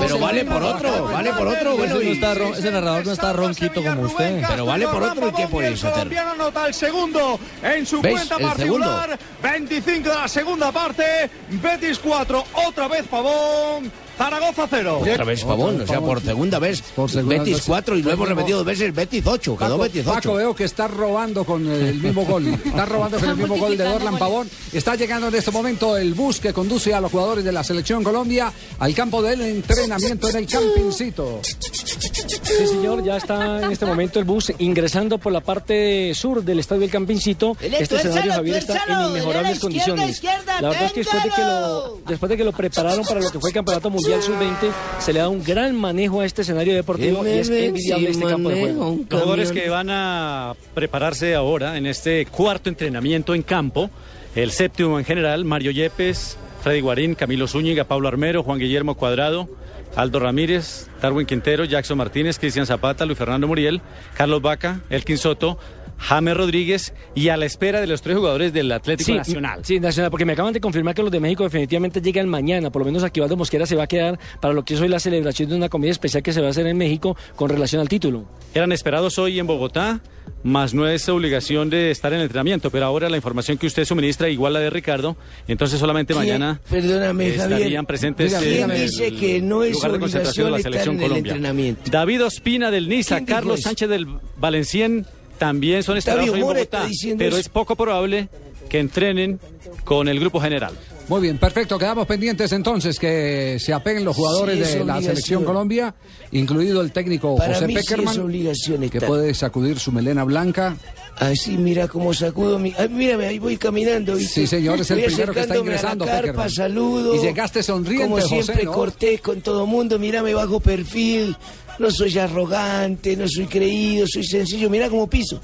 Pero vale por otro, vale por otro. Bueno, Ese, no está ese narrador no está ronquito como usted. Pero vale por otro, ¿y qué podéis hacer? anota el segundo en su cuenta particular. 25 de la segunda parte. Betis 4, otra vez Pavón. Zaragoza 0. Otra vez Pavón, o sea, por segunda vez. segunda Betis vez. 4 y lo hemos repetido dos veces. Betis 8, quedó Paco, Betis 8. Paco, veo que está robando con el mismo gol. Está robando con el mismo gol de Dorlan Pavón. Está llegando en este momento el bus que conduce a los jugadores de la selección Colombia al campo del entrenamiento en el Campincito. Sí, señor, ya está en este momento el bus ingresando por la parte sur del estadio del Campincito. Este escenario, Javier, está en inmejorables condiciones. la verdad es que después de que, lo, después de que lo prepararon para lo que fue el Campeonato Mundial Sub-20, se le da un gran manejo a este escenario deportivo y es envidiable este campo de juego. Los jugadores que van a prepararse ahora en este cuarto entrenamiento en campo, el séptimo en general, Mario Yepes, Freddy Guarín, Camilo Zúñiga, Pablo Armero, Juan Guillermo Cuadrado, Aldo Ramírez, Darwin Quintero, Jackson Martínez, Cristian Zapata, Luis Fernando Muriel, Carlos Vaca, Elkin Soto, James Rodríguez y a la espera de los tres jugadores del Atlético Sí, Nacional. Sí, Nacional, porque me acaban de confirmar que los de México definitivamente llegan mañana. Por lo menos Aquivaldo Mosquera se va a quedar para lo que es hoy la celebración de una comida especial que se va a hacer en México con relación al título. Eran esperados hoy en Bogotá, más no es obligación de estar en el entrenamiento, pero ahora la información que usted suministra igual la de Ricardo, entonces solamente ¿Quién? mañana Perdóname, Javier. estarían presentes Dígame, ¿quién en dice el que no es lugar de concentración de la selección en Colombia. David Ospina del Niza, ¿Quién dijo Carlos? Sánchez del Valencien también son hoy en Bogotá, pero eso. es poco probable que entrenen con el grupo general. Muy bien, perfecto. Quedamos pendientes entonces que se apeguen los jugadores Sí, de la selección Colombia, incluido el técnico Para José mí sí Peckerman, es obligación que puede sacudir su melena blanca. Así, mira cómo sacudo mi... Ay, mírame, ahí voy caminando. ¿viste? Sí, señor, es el Voy primero que está acercándome a la ingresando, carpa, Peckerman. saludo. Y llegaste sonriente, Como José, siempre, ¿no? cortés con todo mundo. Mírame bajo perfil. No soy arrogante, no soy creído, soy sencillo. Mira cómo piso.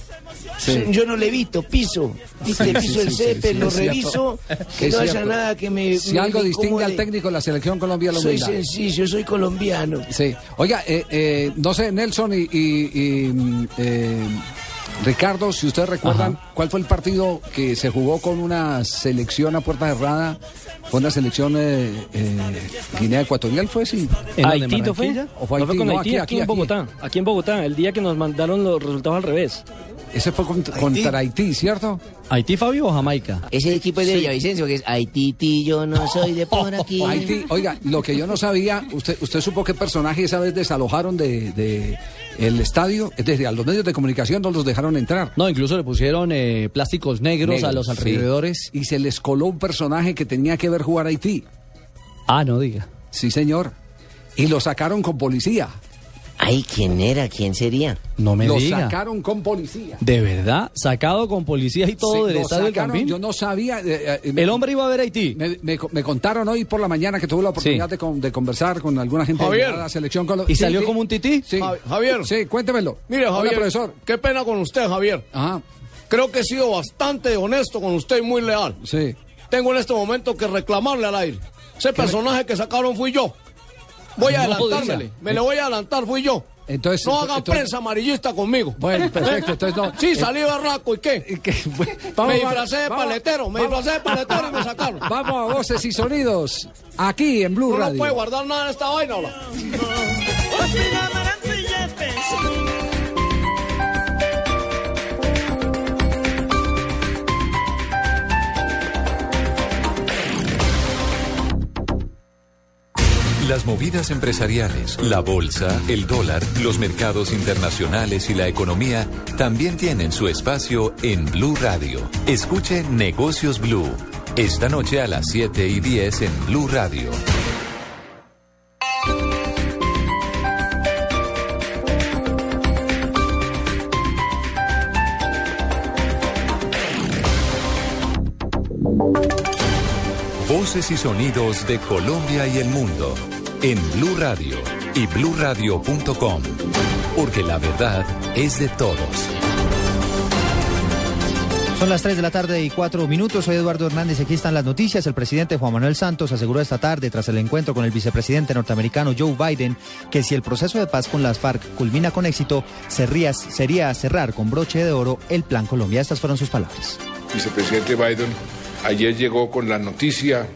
Sí. Yo no levito, piso. ¿Viste? Piso el césped, lo reviso. Que no haya nada que me. Si me- algo distingue al técnico de la selección Colombia, la Soy humildad. sencillo, soy colombiano. Sí. Oiga, eh, eh, no sé, Nelson y, y- y, mm, eh, Ricardo, si ustedes recuerdan, ¿cuál fue el partido que se jugó con una selección a puerta cerrada? Fue una selección eh, eh, Guinea Ecuatorial, ¿fue sí? Haití ¿no fue? ¿O fue No Haití? con No, Haití, aquí, en Bogotá. Aquí en Bogotá, el día que nos mandaron los resultados al revés. Ese fue contra, contra Haití, ¿cierto? ¿Haití, Fabio, o Jamaica? Ese equipo es de Sí. Villavicencio, que es Haití, yo no soy de por aquí. Haití, oiga, lo que yo no sabía, usted, usted supo qué personaje esa vez desalojaron de, de el estadio, es decir, a los medios de comunicación no los dejaron entrar. No, incluso le pusieron eh, plásticos negros, a los sí. alrededores. Y se les coló un personaje que tenía que ver jugar a Haití. Ah, no diga. Sí, señor. Y lo sacaron con policía. Ay, ¿quién era? ¿Quién sería? No me lo diga. sacaron con policía. ¿De verdad? ¿Sacado con policía y todo Sí, del lo estadio del sacaron, Campín? Yo no sabía. eh, eh, El hombre iba a ver a Haití. Me, me- me contaron hoy por la mañana que tuve la oportunidad de, con- de conversar con alguna gente Javier. de la selección. Colo- ¿Y Sí, salió sí. como un tití? Sí. Ja- Javier. Sí, cuéntemelo. Mire, Hola, Javier, profesor. qué pena con usted, Javier. Ajá, Creo que he sido bastante honesto con usted y muy leal. sí. Tengo en este momento que reclamarle al aire. Ese personaje que sacaron fui yo. Voy a No adelantármele. Me le voy a adelantar, fui yo. Entonces, no hagan entonces- prensa amarillista conmigo. Bueno, perfecto, entonces no. Sí, Eh, salí barraco, ¿y qué? Y me vamos, disfracé de paletero, me disfracé de paletero y me sacaron. Vamos a voces y sonidos. Aquí en Blue No Radio. no puede guardar nada en esta vaina, ¿o Las movidas empresariales, la bolsa, el dólar, los mercados internacionales y la economía también tienen su espacio en Blue Radio. Escuche Negocios Blue. Esta noche a las 7 y 10 en Blue Radio. Voces y sonidos de Colombia y el mundo en Blue Radio y bluradio.com, porque la verdad es de todos. Son las 3 de la tarde y 4 minutos. Soy Eduardo Hernández. Aquí están las noticias. El presidente Juan Manuel Santos aseguró esta tarde, tras el encuentro con el vicepresidente norteamericano Joe Biden, que si el proceso de paz con las FARC culmina con éxito, sería, sería cerrar con broche de oro el Plan Colombia. Estas fueron sus palabras. vicepresidente Biden ayer llegó con la noticia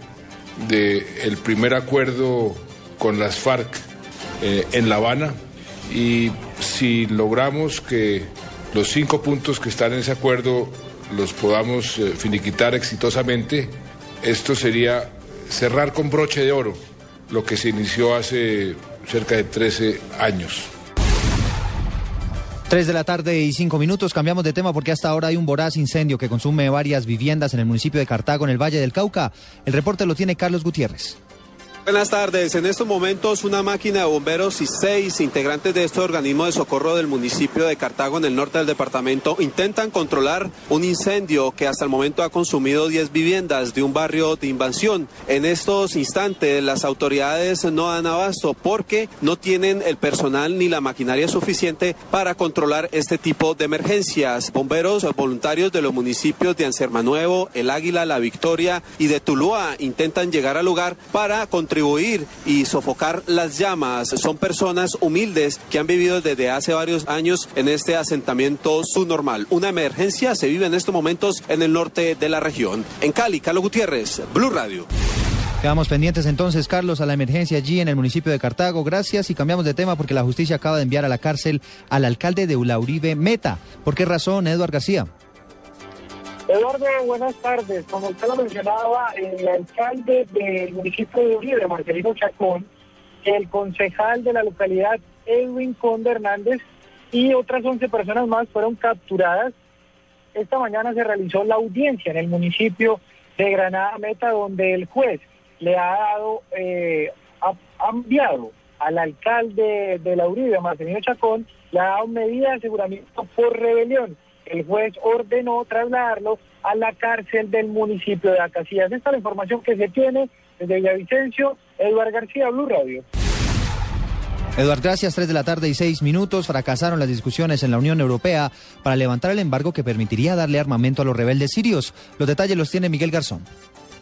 del el primer acuerdo con las FARC eh, en La Habana y si logramos que los cinco puntos que están en ese acuerdo los podamos eh, finiquitar exitosamente, esto sería cerrar con broche de oro lo que se inició hace cerca de 13 años. 3 de la tarde y 5 minutos. Cambiamos de tema porque hasta ahora hay un voraz incendio que consume varias viviendas en el municipio de Cartago, en el Valle del Cauca. El reporte lo tiene Carlos Gutiérrez. Buenas tardes. En estos momentos, una máquina de bomberos y seis integrantes de este organismo de socorro del municipio de Cartago, en el norte del departamento, intentan controlar un incendio que hasta el momento ha consumido 10 viviendas de un barrio de invasión. En estos instantes, las autoridades no dan abasto porque no tienen el personal ni la maquinaria suficiente para controlar este tipo de emergencias. Bomberos voluntarios de los municipios de Ansermanuevo, El Águila, La Victoria y de Tuluá intentan llegar al lugar para contribuir y sofocar las llamas. Son personas humildes que han vivido desde hace varios años en este asentamiento subnormal. Una emergencia se vive en estos momentos en el norte de la región. En Cali, Carlos Gutiérrez, Blue Radio. Quedamos pendientes entonces, Carlos, a la emergencia allí en el municipio de Cartago. Gracias y cambiamos de tema porque la justicia acaba de enviar a la cárcel al alcalde de Ulauribe Meta. ¿Por qué razón, Eduard García? Eduardo, buenas tardes. Como usted lo mencionaba, el alcalde del municipio de Uribe, Marcelino Chacón, el concejal de la localidad, Edwin Conde Hernández, y otras 11 personas más fueron capturadas. Esta mañana se realizó la audiencia en el municipio de Granada Meta, donde el juez le ha dado, eh, ha, enviado al alcalde de la Uribe, Marcelino Chacón, le ha dado medida de aseguramiento por rebelión el juez ordenó trasladarlo a la cárcel del municipio de Acacias. Esta es la información que se tiene desde Villavicencio, Eduardo García, Blue Radio. Eduard, gracias. 3 de la tarde y 6 minutos. Fracasaron las discusiones en la Unión Europea para levantar el embargo que permitiría darle armamento a los rebeldes sirios. Los detalles los tiene Miguel Garzón.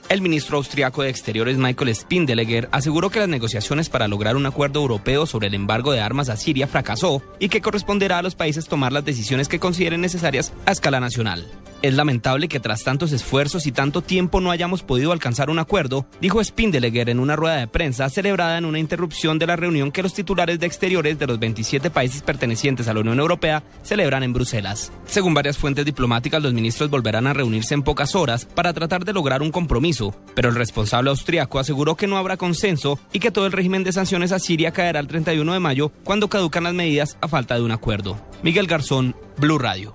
El ministro austriaco de Exteriores Michael Spindeleger aseguró que las negociaciones para lograr un acuerdo europeo sobre el embargo de armas a Siria fracasó y que corresponderá a los países tomar las decisiones que consideren necesarias a escala nacional. Es lamentable que tras tantos esfuerzos y tanto tiempo no hayamos podido alcanzar un acuerdo, dijo Spindeleger en una rueda de prensa celebrada en una interrupción de la reunión que los titulares de exteriores de los 27 países pertenecientes a la Unión Europea celebran en Bruselas. Según varias fuentes diplomáticas, los ministros volverán a reunirse en pocas horas para tratar de lograr un compromiso, pero el responsable austriaco aseguró que no habrá consenso y que todo el régimen de sanciones a Siria caerá el 31 de mayo cuando caducan las medidas a falta de un acuerdo. Miguel Garzón, Blue Radio.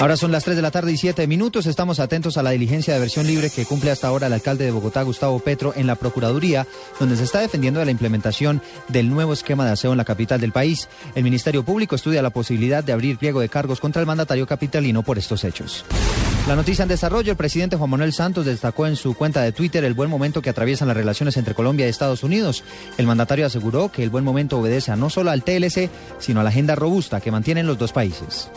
Ahora son las 3 de la tarde y 7 minutos. Estamos atentos a la diligencia de versión libre que cumple hasta ahora el alcalde de Bogotá, Gustavo Petro, en la Procuraduría, donde se está defendiendo de la implementación del nuevo esquema de aseo en la capital del país. El Ministerio Público estudia la posibilidad de abrir pliego de cargos contra el mandatario capitalino por estos hechos. La noticia en desarrollo, el presidente Juan Manuel Santos destacó en su cuenta de Twitter el buen momento que atraviesan las relaciones entre Colombia y Estados Unidos. El mandatario aseguró que el buen momento obedece a no solo al TLC, sino a la agenda robusta que mantienen los dos países.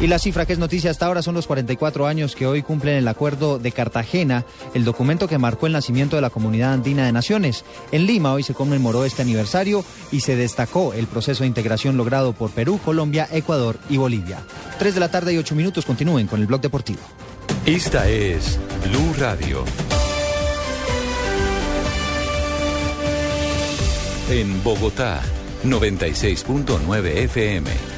Y la cifra que es noticia hasta ahora son los 44 años que hoy cumplen el Acuerdo de Cartagena, el documento que marcó el nacimiento de la Comunidad Andina de Naciones. En Lima hoy se conmemoró este aniversario y se destacó el proceso de integración logrado por Perú, Colombia, Ecuador y Bolivia. 3 de la tarde y 8 minutos continúen con el blog deportivo. Esta es Blue Radio. En Bogotá, 96.9 FM.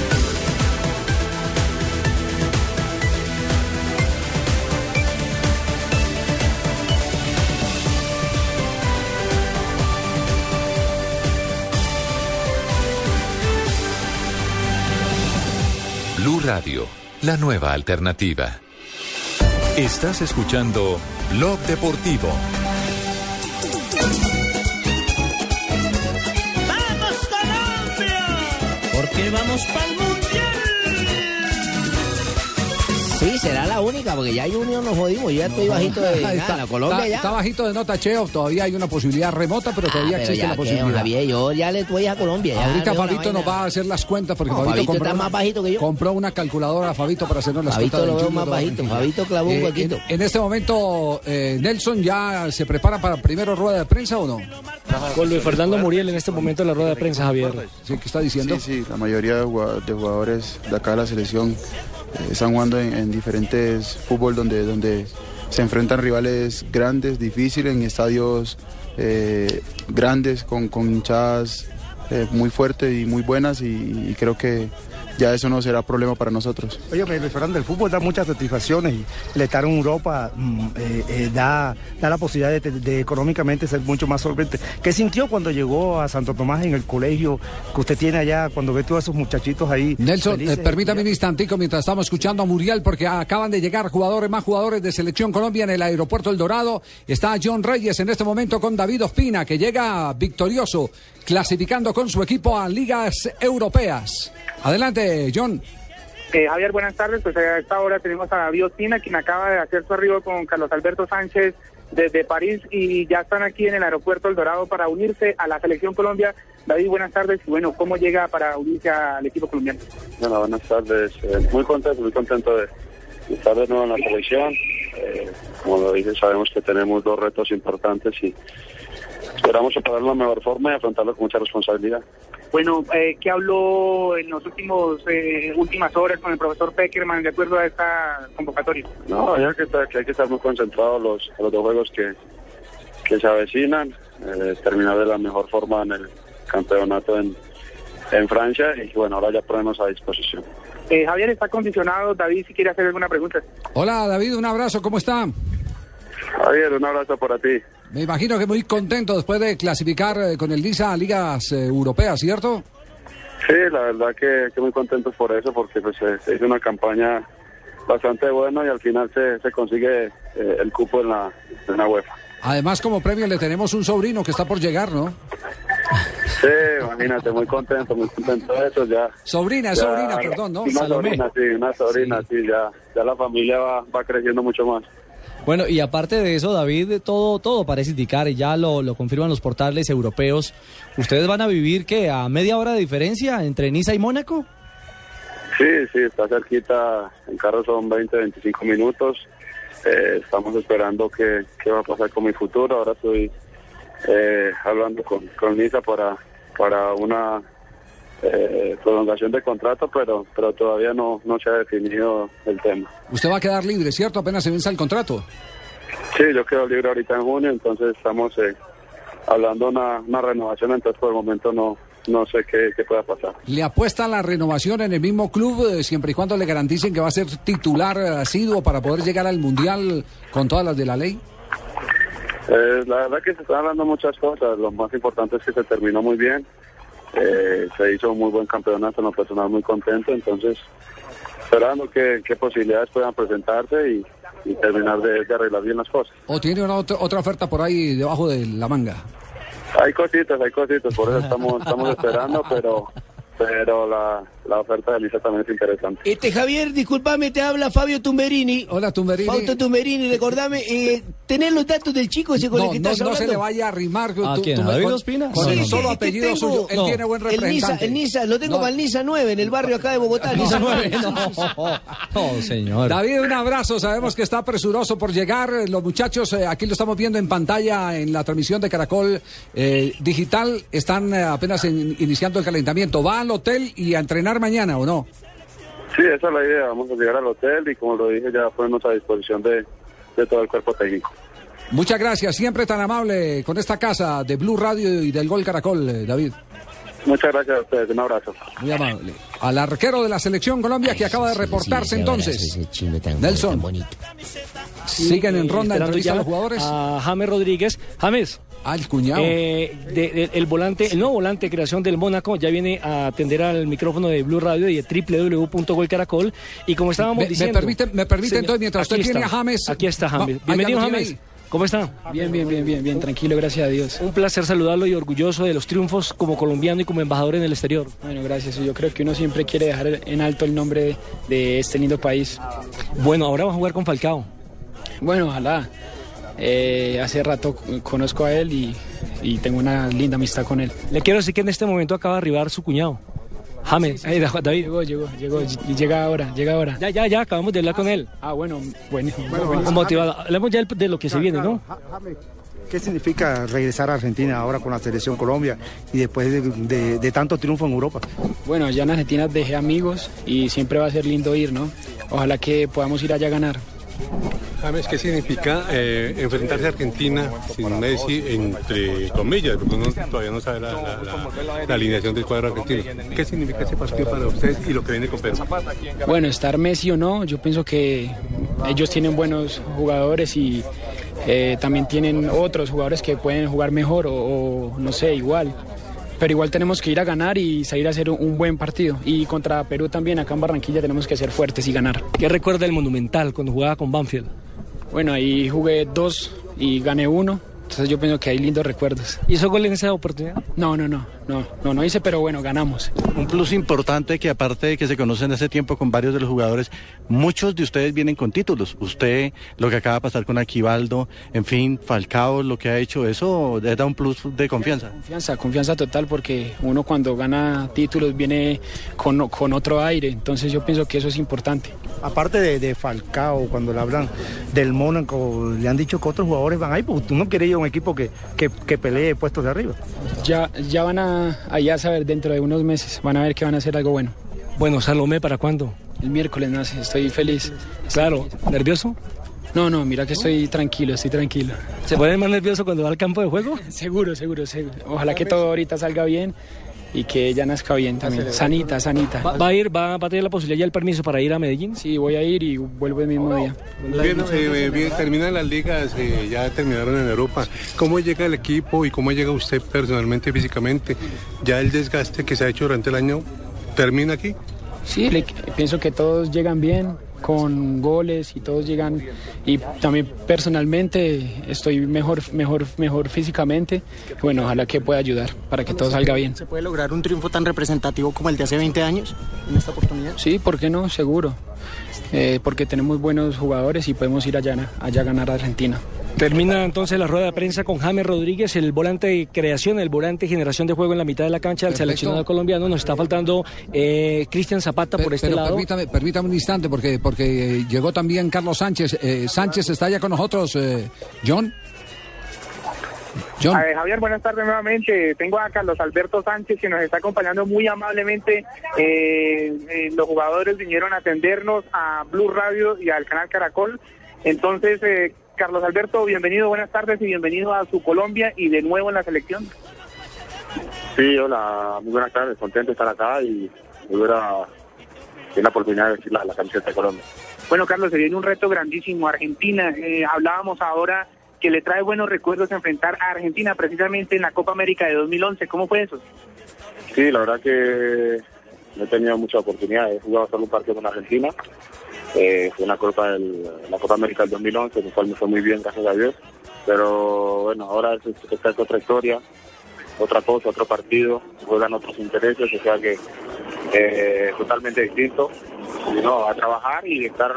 Blue la nueva alternativa. Estás escuchando Blog Deportivo. ¡Vamos Colombia! Porque vamos para el Sí, será la única, porque ya Junior nos jodimos. Yo ya estoy bajito de Ahí nada, está, Colombia está- ya. está bajito de nota Cheo, todavía hay una posibilidad remota, pero todavía Pero existe ya la posibilidad. Javier, yo ya le estoy a Colombia. ya Ahorita Fabito nos va a hacer las cuentas porque No, Fabito, Fabito compró, está más bajito que yo. compró una calculadora a Fabito para hacernos las Fabito cuentas. lo del veo más bajito. Fabito clavó un Eh, huequito. En, en este momento, eh, Nelson ya se prepara para primero rueda de prensa o no? Con Luis Fernando Muriel en este momento en la rueda de prensa, Javier. Sí, ¿qué está diciendo? Sí, sí, la mayoría de jugado- de jugadores de acá de la selección están jugando en, en diferentes fútbol donde, donde se enfrentan rivales grandes, difíciles, en estadios eh, grandes, con, con hinchadas eh, muy fuertes y muy buenas y creo que ya eso no será problema para nosotros. Oye, Fernando, el fútbol da muchas satisfacciones y el estar en Europa mm, eh, eh, da, da la posibilidad de, de económicamente ser mucho más solvente. ¿Qué sintió cuando llegó a Santo Tomás en el colegio que usted tiene allá, cuando ve todos esos muchachitos ahí? Nelson, felices? eh, permítame un instantico mientras estamos escuchando a Muriel, porque acaban de llegar jugadores, más jugadores de Selección Colombia en el aeropuerto El Dorado. Está John Reyes en este momento con David Ospina, que llega victorioso, clasificando con su equipo a ligas europeas. Adelante, John. Eh, Javier, buenas tardes. Pues a esta hora tenemos a David Ospina, quien acaba de hacer su arribo con Carlos Alberto Sánchez desde París y ya están aquí en el aeropuerto El Dorado para unirse a la selección Colombia. David, buenas tardes. Y bueno, ¿cómo llega para unirse al equipo colombiano? Bueno, buenas tardes. Eh, muy contento, muy contento de de estar de nuevo en la selección. Eh, como lo dije, sabemos que tenemos dos retos importantes y esperamos superarlo de la mejor forma y afrontarlo con mucha responsabilidad. Bueno, eh, ¿qué habló en los últimos eh, últimas horas con el profesor Peckerman de acuerdo a esta convocatoria? No, hay que estar, que hay que estar muy concentrados los, los dos juegos que, que se avecinan, eh, terminar de la mejor forma en el campeonato en, en Francia y bueno, ahora ya ponernos a disposición. Eh, Javier está condicionado. David, si quiere hacer alguna pregunta. Hola, David, un abrazo, ¿cómo está? Javier, un abrazo para ti. Me imagino que muy contento después de clasificar eh, con el Lisa a ligas eh, europeas, ¿cierto? Sí, la verdad que, que muy contentos por eso, porque pues se, hizo una campaña bastante buena y al final se, se consigue eh, el cupo en la, en la UEFA. Además, como premio le tenemos un sobrino que está por llegar, ¿no? Sí, imagínate, muy contento, muy contento de eso ya. Sobrina, ya- sobrina, perdón, ¿no? Una Salomé. sobrina, sí, una sobrina, sí, ya, ya la familia va, va creciendo mucho más. Bueno, y aparte de eso, David, todo, todo parece indicar, y ya lo, lo confirman los portales europeos, ¿ustedes van a vivir qué? ¿A media hora de diferencia entre Niza y Mónaco? Sí, sí, está cerquita, en carro son 20, 25 minutos. Eh, estamos esperando qué, qué va a pasar con mi futuro. Ahora estoy eh, hablando con, con Lisa para, para una eh, prolongación de contrato, pero, pero todavía no, no se ha definido el tema. Usted va a quedar libre, ¿cierto? Apenas se vence el contrato. Sí, yo quedo libre ahorita en junio, entonces estamos eh, hablando una, una renovación, entonces por el momento no, no sé qué, qué pueda pasar. ¿Le apuesta a la renovación en el mismo club eh, siempre y cuando le garanticen que va a ser titular eh, asiduo para poder llegar al Mundial con todas las de la ley? Eh, la verdad que se están hablando muchas cosas. Lo más importante es que se terminó muy bien. Eh, se hizo un muy buen campeonato, en lo personal muy contento. Entonces, esperando que, qué posibilidades puedan presentarse y, y terminar de, de arreglar bien las cosas. ¿O tiene una otra, otra oferta por ahí debajo de la manga? Hay cositas, hay cositas, por eso estamos, estamos esperando, pero pero la, la oferta de Lisa también es interesante. Este Javier, discúlpame, te habla Fabio Tumberini. Hola, Tumberini. Fausto Tumberini, recordame, eh, tener los datos del chico ese con No, el que no, estás no hablando. se le vaya a arrimar. ¿A tú- quién? tú ¿A me- David Ospina? Con Sí, el solo apellido tengo- suyo. Él no, tiene buen El Nisa, representante. el Nisa, lo tengo No. para el Nisa 9, en el barrio acá de Bogotá. el Nisa 9. No, señor. David, un abrazo. Sabemos que está presuroso por llegar. Los muchachos, eh, aquí lo estamos viendo en pantalla en la transmisión de Caracol eh, Digital, están eh, apenas en- iniciando el calentamiento. ¿Va al hotel y a entrenar mañana o no? Sí, esa es la idea. Vamos a llegar al hotel y como lo dije, ya ponernos a disposición de, de todo el cuerpo técnico. Muchas gracias. Siempre tan amable con esta casa de Blue Radio y del Gol Caracol, eh, David. Muchas gracias a ustedes. Un abrazo. Muy amable. Al arquero de la selección Colombia que acaba de reportarse entonces. Nelson. Siguen en ronda entrevista a los jugadores. A James Rodríguez. James. Ah, el cuñado. Eh, de- de- el volante, el nuevo volante de creación del Mónaco ya viene a atender al micrófono de Blue Radio y de www.golcaracol. Y como estábamos Me- me diciendo. permite- me permite Señor, entonces, mientras usted tiene a James- Aquí está James. ah, Bienvenido, James. ahí. ¿Cómo está? Bien, bien, bien, bien, bien, tranquilo, gracias a Dios. Un placer saludarlo y orgulloso de los triunfos como colombiano y como embajador en el exterior. Bueno, gracias. Yo creo que uno siempre quiere dejar en alto el nombre de, de este lindo país. Bueno, ahora va a jugar con Falcao. Bueno, ojalá. Eh, hace rato conozco a él y, y tengo una linda amistad con él. Le quiero decir que en este momento acaba de arribar su cuñado. James, eh, David. Llegó, llegó, llegó. Llega ahora, llega ahora. Ya, ya, ya, acabamos de hablar con él. Ah, bueno, bueno. Motivado. Hablamos ya de lo que se viene, ¿no? ¿Qué significa regresar a Argentina ahora con la selección Colombia y después de, de- de tanto triunfo en Europa? Bueno, ya en Argentina dejé amigos y siempre va a ser lindo ir, ¿no? Ojalá que podamos ir allá a ganar. ¿Qué significa eh, enfrentarse a Argentina sin Messi, entre comillas? Porque uno todavía no sabe la, la- la- la alineación del cuadro argentino. ¿Qué significa ese partido para ustedes y lo que viene con Perú? Bueno, estar Messi o no, yo pienso que ellos tienen buenos jugadores y eh, también tienen otros jugadores que pueden jugar mejor o, no sé, igual. Pero igual tenemos que ir a ganar y salir a hacer un, buen partido. Y contra Perú también, acá en Barranquilla, tenemos que ser fuertes y ganar. ¿Qué recuerda el Monumental cuando jugaba con Banfield? Bueno, ahí jugué dos y gané uno. Entonces yo pienso que hay lindos recuerdos. ¿Hizo gol en esa oportunidad? No, no, no, no, no, no hice, pero bueno, ganamos. Un plus importante que aparte de que se conocen hace tiempo con varios de los jugadores, muchos de ustedes vienen con títulos. Usted, lo que acaba de pasar con Aquivaldo, en fin, Falcao, lo que ha hecho, eso da un plus de confianza. Confianza, confianza total porque uno cuando gana títulos viene con, con otro aire, entonces yo pienso que eso es importante. Aparte de, de Falcao, cuando le hablan del Mónaco, le han dicho que otros jugadores van ahí, porque tú no quieres ir a un equipo que, que, que pelee puestos de arriba. Ya, ya van a allá a saber dentro de unos meses, van a ver que van a hacer algo bueno. Bueno, Salomé, ¿para cuándo? El miércoles nace, estoy feliz. Claro, ¿nervioso? No, no, mira que estoy tranquilo, estoy tranquilo. ¿Se pone más nervioso cuando va al campo de juego? seguro, seguro, seguro. Ojalá que todo ahorita salga bien y que ella nazca bien también. Sanita, sanita. ¿Va, va a ir, va, va a tener la posibilidad ya el permiso para ir a Medellín? Sí, voy a ir y vuelvo el mismo día. Bien, eh, bien, terminan las ligas, eh, ya terminaron en Europa. ¿Cómo llega el equipo y cómo llega usted personalmente, físicamente? ¿Ya el desgaste que se ha hecho durante el año termina aquí? Sí, le- pienso que todos llegan bien, con goles y todos llegan y también personalmente estoy mejor, mejor, mejor físicamente. Bueno, ojalá que pueda ayudar para que todo salga bien. ¿Se puede lograr un triunfo tan representativo como el de hace 20 años en esta oportunidad? Sí, ¿por qué no? Seguro. Eh, porque tenemos buenos jugadores y podemos ir allá, allá a ganar a Argentina. Termina entonces la rueda de prensa con James Rodríguez, el volante de creación, el volante de generación de juego en la mitad de la cancha del seleccionado colombiano. Nos está faltando eh, Cristian Zapata por este Pero lado. permítame, permítame un instante, porque, porque llegó también Carlos Sánchez. Eh, Sánchez está ya con nosotros, eh, John. John. A ver, Javier, buenas tardes nuevamente. Tengo a Carlos Alberto Sánchez que nos está acompañando muy amablemente. Eh, eh, los jugadores vinieron a atendernos a Blue Radio y al canal Caracol. Entonces, eh, Carlos Alberto, bienvenido, buenas tardes y bienvenido a su Colombia y de nuevo en la selección. Sí, hola, muy buenas tardes, contento de estar acá y volver a tener la oportunidad de vestir la, la camiseta de Colombia. Bueno, Carlos, se viene un reto grandísimo. Argentina, eh, hablábamos ahora que le trae buenos recuerdos enfrentar a Argentina precisamente en la Copa América de 2011. ¿Cómo fue eso? Sí, la verdad que no he tenido mucha oportunidad, he jugado solo un partido con Argentina, eh, fue una Copa del, la Copa América del 2011, en el cual me fue muy bien, gracias a Dios, pero bueno, ahora es, esta es otra historia, otra cosa, otro partido, juegan otros intereses, o sea que eh, totalmente distinto, no, a trabajar y estar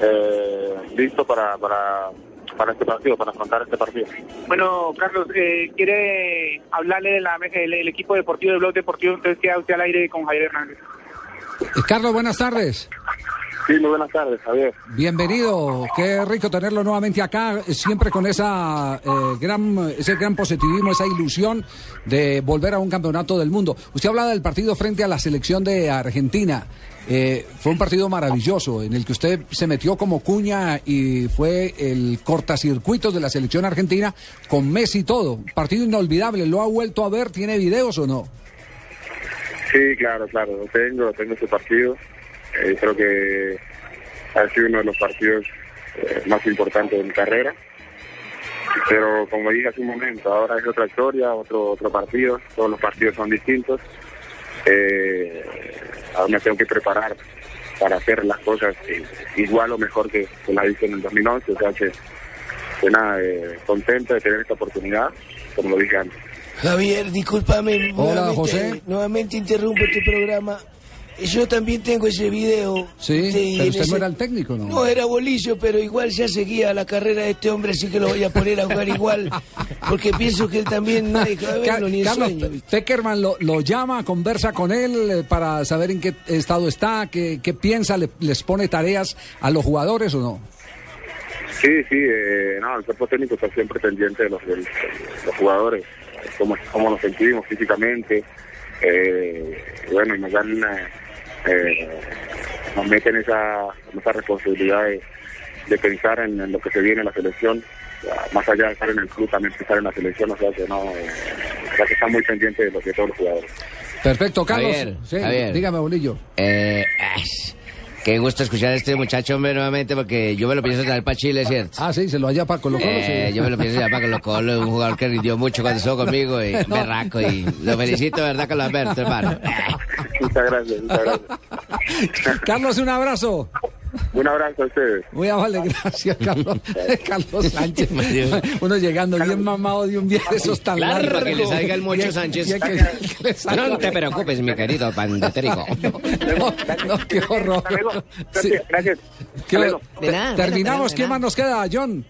eh, listo para, para, para este partido, para afrontar este partido. Bueno, Carlos, eh, ¿quiere hablarle del el, equipo deportivo de Blog Deportivo? Entonces queda usted al aire con Javier Hernández. Eh, Carlos, buenas tardes. Sí, muy buenas tardes, Javier. Bienvenido, qué rico tenerlo nuevamente acá, siempre con esa eh, gran, ese gran positivismo, esa ilusión de volver a un campeonato del mundo. Usted habla del partido frente a la selección de Argentina. Eh, fue un partido maravilloso en el que usted se metió como cuña y fue el cortacircuito de la selección argentina con Messi y todo. Partido inolvidable, ¿lo ha vuelto a ver? ¿Tiene videos o no? Sí, claro, claro, lo tengo, tengo ese partido. Eh, creo que ha sido uno de los partidos eh, más importantes de mi carrera. Pero como dije hace un momento, ahora es otra historia, otro otro partido, todos los partidos son distintos. Eh, ahora me tengo que preparar para hacer las cosas eh, igual o mejor que, que la hice en el 2011, o sea que, que nada, eh, contento de tener esta oportunidad, como lo dije antes. Javier, discúlpame. Hola, nuevamente, José. Nuevamente interrumpo este programa. Yo también tengo ese video. Sí, pero usted ese- no era el técnico, ¿no? No era bolillo, pero igual ya seguía la carrera de este hombre, así que lo voy a poner a jugar igual, porque pienso que él también no deja de verlo ni en Carlos sueño. Peckerman lo, lo llama, conversa con él eh, para saber en qué estado está, qué, qué piensa, le- les pone tareas a los jugadores o no. Sí, sí, eh, no, el cuerpo técnico está siempre pendiente de los, de los jugadores, cómo, cómo nos sentimos físicamente, eh, bueno, y nos dan, eh, eh, nos meten esa, esa responsabilidad de, de pensar en, en lo que se viene en la selección, más allá de estar en el club, también pensar en la selección, o sea que no, eh, o sea que está muy pendiente de, los, de todos los jugadores. Perfecto, Carlos. Javier, Sí, Javier. dígame, Bolillo. Eh, qué gusto escuchar a este muchacho, hombre, nuevamente, porque yo me lo pienso traer para Chile, ¿cierto? Ah, sí, se lo haya para Colo Colo. Eh, sí. Yo me lo pienso llevar para Colo Colo, un jugador que rindió mucho cuando estuvo conmigo y No. berraco y lo felicito, ¿verdad, Carlos Alberto, hermano? Muchas gracias, muchas gracias. Carlos, un abrazo. Un abrazo a ustedes. Muy amable, gracias, Carlos. Carlos Sánchez. Uno llegando bien mamado de un viaje de esos tan Claro, largos. para que le salga el mocho Sánchez. que- que No te preocupes, mi querido pandetérico. No, no, qué horror. Sí. Gracias. ¿Qué- terminamos. de ¿Quién nada. más nos queda, John?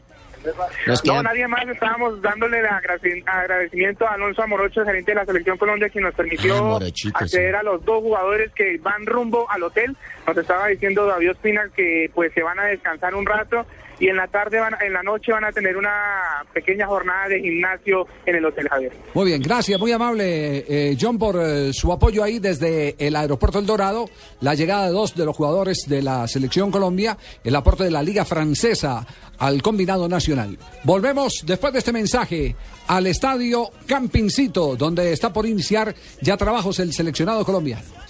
No, nadie más. Estábamos dándole el agraci- agradecimiento a Alonso Amorocho, gerente de la Selección Colombia, quien nos permitió Ah, acceder a los dos jugadores que van rumbo al hotel. Nos estaba diciendo David Ospina que pues se van a descansar un rato y en la tarde, van, en la noche van a tener una pequeña jornada de gimnasio en el Hotel Javier. Muy bien, gracias, muy amable eh, John por eh, su apoyo ahí desde el aeropuerto El Dorado, la llegada de dos de los jugadores de la selección Colombia, el aporte de la Liga Francesa al combinado nacional. Volvemos después de este mensaje al estadio Campincito, donde está por iniciar ya trabajos el seleccionado colombiano.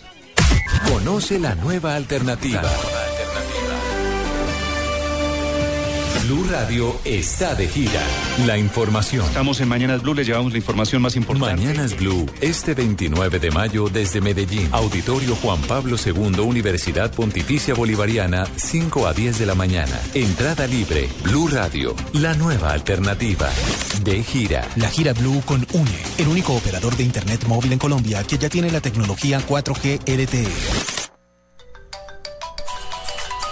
Conoce la nueva alternativa. Blue Radio está de gira. La información. Estamos en Mañanas Blue, le llevamos la información más importante. Mañanas Blue, este 29 de mayo desde Medellín. Auditorio Juan Pablo II, Universidad Pontificia Bolivariana, 5 a 10 de la mañana. Entrada libre. Blue Radio, la nueva alternativa. De gira. La gira Blue con UNE, el único operador de Internet móvil en Colombia que ya tiene la tecnología 4G LTE.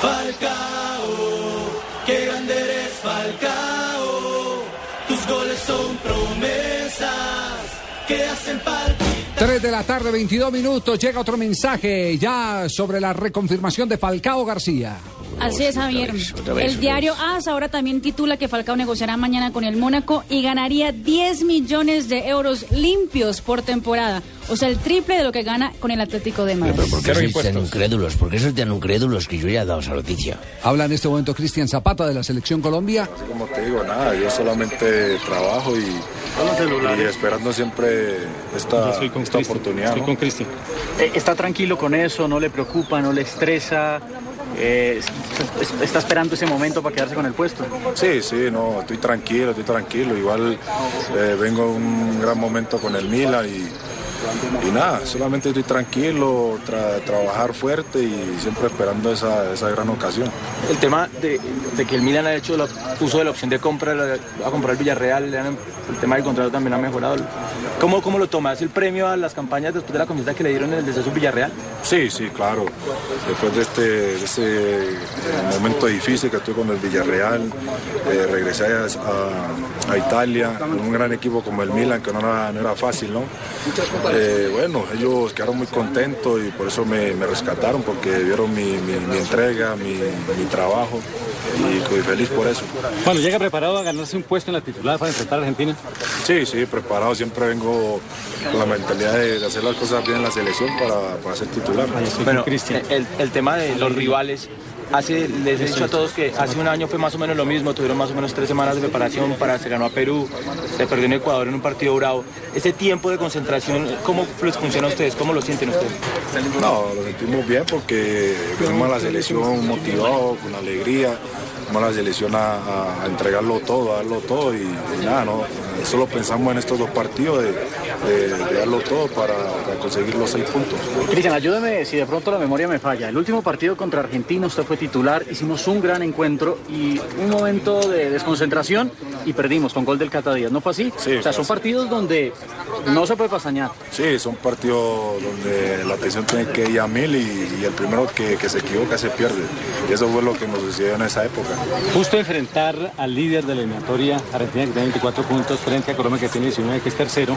Falcao, qué grande eres Falcao. Tus goles son promesas que hacen palpitar. 3 de la tarde, 22 minutos. Llega otro mensaje ya sobre la reconfirmación de Falcao García. Así es, Javier. vez, el diario AS ahora también titula que Falcao negociará mañana con el Mónaco y ganaría 10 millones de euros limpios por temporada. O sea, el triple de lo que gana con el Atlético de Madrid. ¿Por qué sois tan incrédulos? ¿Por qué sois tan incrédulos que yo ya he dado esa noticia? Habla en este momento Cristian Zapata de la Selección Colombia. Así como te digo, nada, yo solamente trabajo y, y esperando siempre esta, esta oportunidad. Estoy ¿no? con Cristian. Eh, ¿Está tranquilo con eso? ¿No le preocupa? ¿No le estresa? Eh, es- es- ¿Está esperando ese momento para quedarse con el puesto? Sí, sí, no, estoy tranquilo, estoy tranquilo. Igual eh, vengo en un gran momento con el Milan y, y nada, solamente estoy tranquilo, tra- trabajar fuerte y siempre esperando esa, esa gran ocasión. El tema de, de que el Milan ha hecho la, uso de la opción de compra, la- a comprar el Villarreal, han- el tema del contrato también ha mejorado. ¿Cómo, cómo lo toma? ¿Es el premio a las campañas después de la confianza que le dieron en el descenso Villarreal? Sí, sí, claro. Después de este, de ese eh, momento difícil que estuve con el Villarreal, eh, regresé a, a- a Italia, con un gran equipo como el Milan, que no era, no era fácil, ¿no? Eh, bueno, ellos quedaron muy contentos y por eso me, me rescataron, porque vieron mi, mi- mi entrega, mi, mi trabajo y estoy feliz por eso. Bueno, ¿llega preparado a ganarse un puesto en la titular para enfrentar a Argentina? Sí, sí, preparado, siempre vengo con la mentalidad de, hacer las cosas bien en la selección para, para ser titular. Bueno, el, el tema de los rivales, hace, les he dicho a todos que hace un año fue más o menos lo mismo, tuvieron más o menos tres semanas de preparación para, se ganó a Perú, se perdió en Ecuador en un partido bravo. Ese tiempo de concentración, ¿cómo les funciona a ustedes? ¿Cómo lo sienten ustedes? No, lo sentimos bien porque venimos a la selección motivados, con alegría, vamos la selección a, a- a entregarlo todo, a darlo todo y, y nada, no, solo pensamos en estos dos partidos de, de- de darlo todo para, para conseguir los seis puntos. Cristian, ayúdeme si de pronto la memoria me falla. El último partido contra Argentina usted fue titular, hicimos un gran encuentro y un momento de desconcentración y perdimos con gol del Cata Díaz. ¿No fue así? Sí, o sea, son partidos donde no se puede pasañar. Sí, son partidos donde la atención tiene que ir a mil y, y el primero que, que se equivoca se pierde. Y eso fue lo que nos sucedió en esa época. Justo enfrentar al líder de la eliminatoria, Argentina que tiene 24 puntos, frente a Colombia que tiene 19, que es tercero,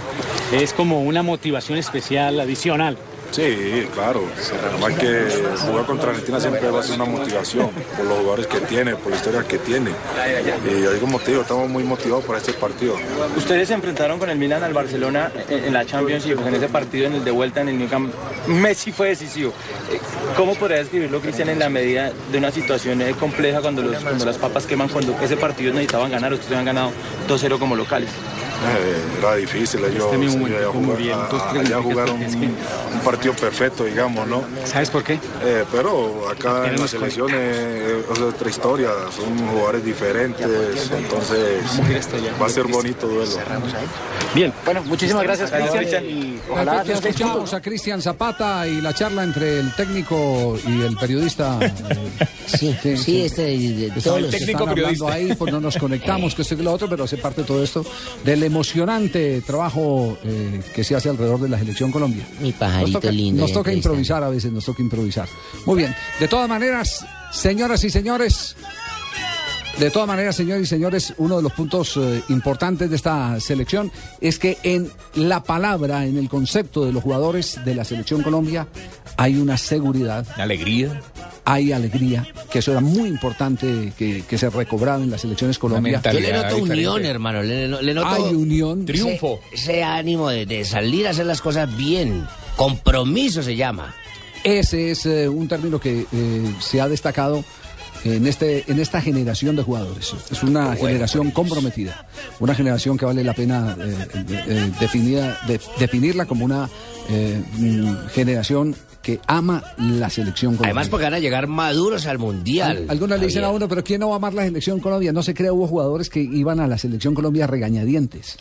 es como una motivación especial, adicional. Sí, claro. Además que jugar contra Argentina siempre va a ser una motivación por los jugadores que tiene, por la historia que tiene. Y como te digo, estamos muy motivados para este partido. Ustedes se enfrentaron con el Milan al Barcelona en, la Champions y pues, en ese partido, en el de vuelta en el New Camp, Messi fue decisivo. Eh, ¿Cómo podría describirlo, Cristian, en la medida de una situación eh, compleja cuando, los, cuando las papas queman, cuando ese partido necesitaban ganar, ustedes habían ganado 2-0 como locales? Eh, era difícil, ellos Este mismo momento, bien, allá minutos, jugaron un, un partido perfecto, digamos, ¿no? ¿Sabes por qué? Eh, pero acá en las selecciones eh, es otra historia, son jugadores diferentes, entonces va a ser bonito duelo. Bien, bueno, muchísimas gracias, Gracias, Cristian. Y ojalá escuchamos a Cristian Zapata y la charla entre el técnico y el periodista. eh, Sí, sí, este, todos los- están hablando ahí, pues no nos conectamos, que esto y lo otro, pero hace parte de todo esto del emocionante trabajo eh, que se hace alrededor de la selección Colombia. Mi pajarito nos toca, lindo. Nos ya toca improvisar a veces, nos toca improvisar. Muy bien, de todas maneras, señoras y señores, de todas maneras, señores y señores, uno de los puntos eh, importantes de esta selección es que en la palabra, en el concepto de los jugadores de la selección Colombia, hay una seguridad. Alegría. Hay alegría, que eso era muy importante que, que se recobraba en las elecciones Colombia. Yo le noto unión, hermano. Le, le noto Hay unión. Ese, ese ánimo de, de salir a hacer las cosas bien. Compromiso se llama. Ese es eh, un término que eh, se ha destacado en, este, en esta generación de jugadores. Es una generación comprometida, una generación que vale la pena eh, eh, definida- de- definirla como una eh, mm, generación que ama la selección colombiana. Además, porque van a llegar maduros al mundial. Al- Algunos le dicen a uno, pero ¿quién no va a amar la selección Colombia? No se crea, hubo jugadores que iban a la selección Colombia regañadientes.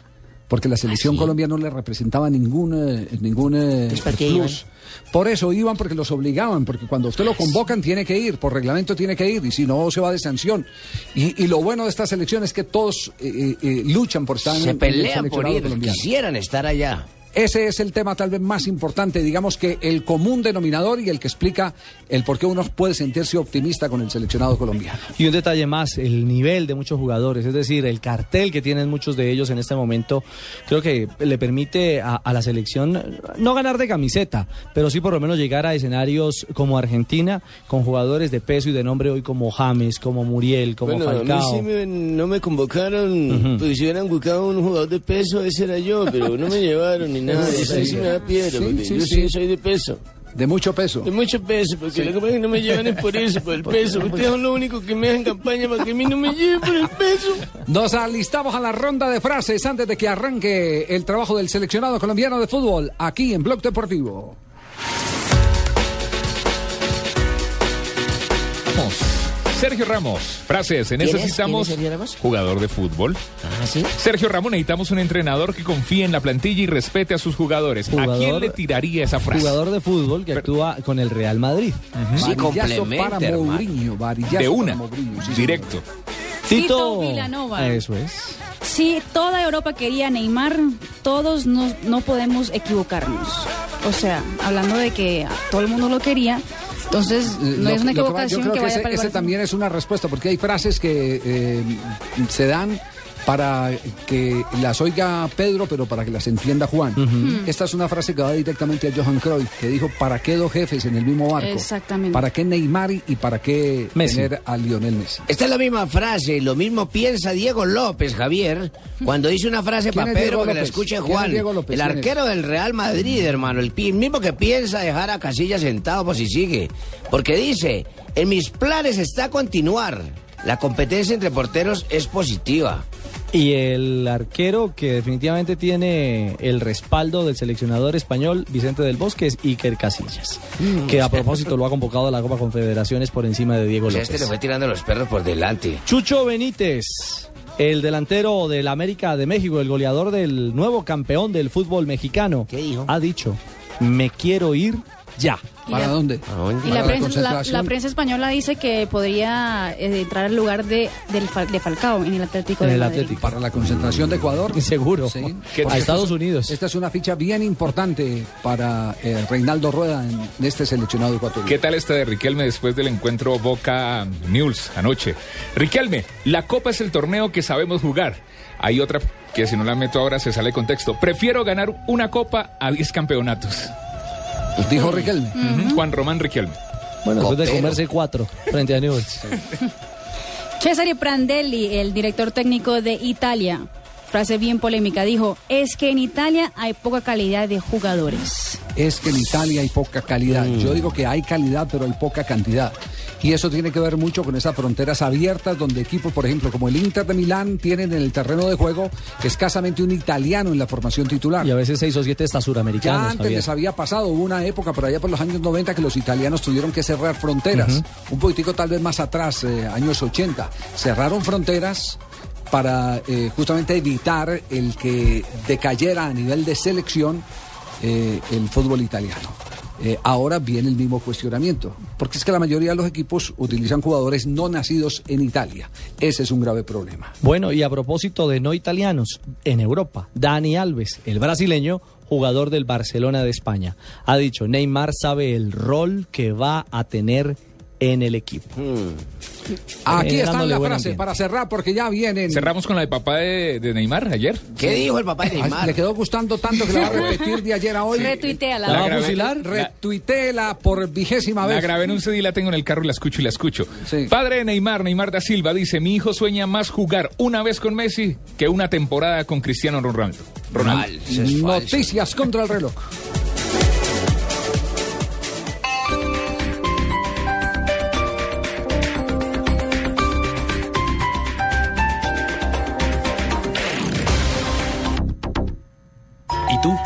Porque la selección Colombia no le representaba ningún, eh, ningún eh, plus. Por eso iban porque los obligaban, porque cuando usted lo convocan tiene que ir, por reglamento tiene que ir, y si no se va de sanción. Y, y lo bueno de esta selección es que todos eh, eh, eh, luchan por estar en- en Se el pelean por ir, colombiano. quisieran estar allá. Ese es el tema tal vez más importante, digamos que el común denominador y el que explica el por qué uno puede sentirse optimista con el seleccionado colombiano. Y un detalle más, el nivel de muchos jugadores, es decir, el cartel que tienen muchos de ellos en este momento, creo que le permite a, a la selección no ganar de camiseta, pero sí por lo menos llegar a escenarios como Argentina, con jugadores de peso y de nombre hoy como James, como Muriel, como Bueno, a mí Falcao. sí me- no me convocaron, Ujú. pues si hubieran buscado un jugador de peso, ese era yo, pero no me llevaron ni nada, Sí, eso me da piedra, porque yo sí. sí soy de peso. De mucho peso. De mucho peso, porque Sí. lo que pasa es que no me llevan es por eso, por el peso. Ustedes son los únicos que me hacen campaña para que a mí no me lleven por el peso. Nos alistamos a la ronda de frases antes de que arranque el trabajo del seleccionado colombiano de fútbol aquí en Blog Deportivo. Vamos. Sergio Ramos, frases. ¿Quién es? Necesitamos ¿Quién es Sergio Ramos? jugador de fútbol. Ah, ¿sí? Sergio Ramos, necesitamos un entrenador que confíe en la plantilla y respete a sus jugadores. ¿A quién le tiraría esa frase? Jugador de fútbol que actúa con el Real Madrid. Varillazo para Mourinho, De una, para Mourinho, sí, directo. Tito Vilanova. Eso es. Si toda Europa quería Neymar, todos no, no podemos equivocarnos. O sea, hablando de que todo el mundo lo quería, entonces no Lo- es una lo que va- equivocación yo creo que que vaya ese, para el ese también es una respuesta, porque hay frases que eh, se dan para que las oiga Pedro, pero para que las entienda Juan. Ujú. Esta es una frase que va directamente a Johan Cruyff, que dijo, ¿para qué dos jefes en el mismo barco? Exactamente. ¿Para qué Neymar y para qué Messi. tener a Lionel Messi? Esta es la misma frase, lo mismo piensa Diego López, Javier, cuando dice una frase ¿Quién para Pedro que la escuche ¿Quién es Juan. Diego López? El arquero del Real Madrid, hermano, el mismo que piensa dejar a Casillas sentado por si sigue. Porque dice, en mis planes está continuar. La competencia entre porteros es positiva. Y el arquero que definitivamente tiene el respaldo del seleccionador español Vicente del Bosque es Iker Casillas, Mm. que a propósito lo ha convocado a la Copa Confederaciones por encima de Diego O sea, López. este le fue tirando los perros por delante. Chucho Benítez, el delantero del América de México, el goleador del nuevo campeón del fútbol mexicano, ha dicho, me quiero ir ya. ¿Para dónde? Y la prensa, la, la prensa española dice que podría eh, entrar al lugar de, del de Falcao en el Atlético de Madrid. Para la concentración de Ecuador. Seguro. Sí. ¿Qué- A Estados Unidos. Esta es una ficha bien importante para eh, Reinaldo Rueda en, en este seleccionado ecuatoriano. ¿Qué tal esta de Riquelme después del encuentro Boca News anoche? Riquelme, la Copa es el torneo que sabemos jugar. Hay otra que si no la meto ahora se sale de contexto. Prefiero ganar una Copa a 10 campeonatos. Dijo Riquelme. Juan Román Riquelme. Bueno, después de comerse cuatro frente a Newell's. Cesare Prandelli, el director técnico de Italia, frase bien polémica, dijo, es que en Italia hay poca calidad de jugadores. es que en Italia hay poca calidad. Mm. Yo digo que hay calidad, pero hay poca cantidad. Y eso tiene que ver mucho con esas fronteras abiertas donde equipos, por ejemplo, como el Inter de Milán, tienen en el terreno de juego escasamente un italiano en la formación titular. Y a veces seis o siete Ya suramericanos. antes Javier. les había pasado, hubo una época por allá por los años 90 que los italianos tuvieron que cerrar fronteras. Un poquitico tal vez más atrás, eh, años 80. Cerraron fronteras para eh, justamente evitar el que decayera a nivel de selección eh, el fútbol italiano. Eh, ahora viene el mismo cuestionamiento, porque es que la mayoría de los equipos utilizan jugadores no nacidos en Italia. Ese es un grave problema. Bueno, y a propósito de no italianos, en Europa, Dani Alves, el brasileño, jugador del Barcelona de España, ha dicho, Neymar sabe el rol que va a tener en el equipo. Aquí Eh, está dándole la buen frase ambiente. para cerrar porque ya vienen. Cerramos con la de papá de, de Neymar ayer. ¿Qué dijo el papá de Ay, Neymar? Le quedó gustando tanto que la va a repetir de ayer a hoy. Retuiteala. ¿La va a fusilar? Retuiteela por vigésima La vez. grabé en un CD, la tengo en el carro y la escucho y la escucho. Padre de Neymar, Neymar da Silva, dice, mi hijo sueña más jugar una vez con Messi que una temporada con Cristiano Ronaldo. Ronaldo. Noticias contra el reloj.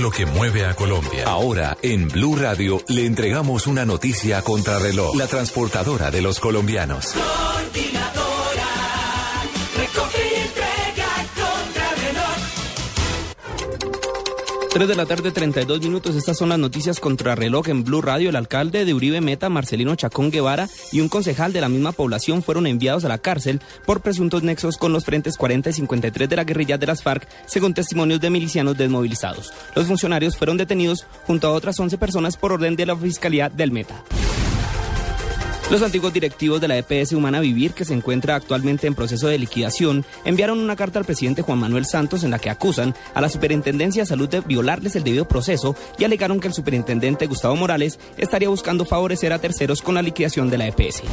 lo que mueve a Colombia. Ahora, en Blue Radio, le entregamos una noticia a contrarreloj. La transportadora de los colombianos. 3 de la tarde, 32 minutos. Estas son las noticias contra reloj en Blue Radio. El alcalde de Uribe Meta, Marcelino Chacón Guevara, y un concejal de la misma población fueron enviados a la cárcel por presuntos nexos con los frentes 40 y 53 de la guerrilla de las FARC, según testimonios de milicianos desmovilizados. Los funcionarios fueron detenidos junto a otras 11 personas por orden de la Fiscalía del Meta. Los antiguos directivos de la EPS Humana Vivir, que se encuentra actualmente en proceso de liquidación, enviaron una carta al presidente Juan Manuel Santos en la que acusan a la Superintendencia de Salud de violarles el debido proceso y alegaron que el superintendente Gustavo Morales estaría buscando favorecer a terceros con la liquidación de la EPS.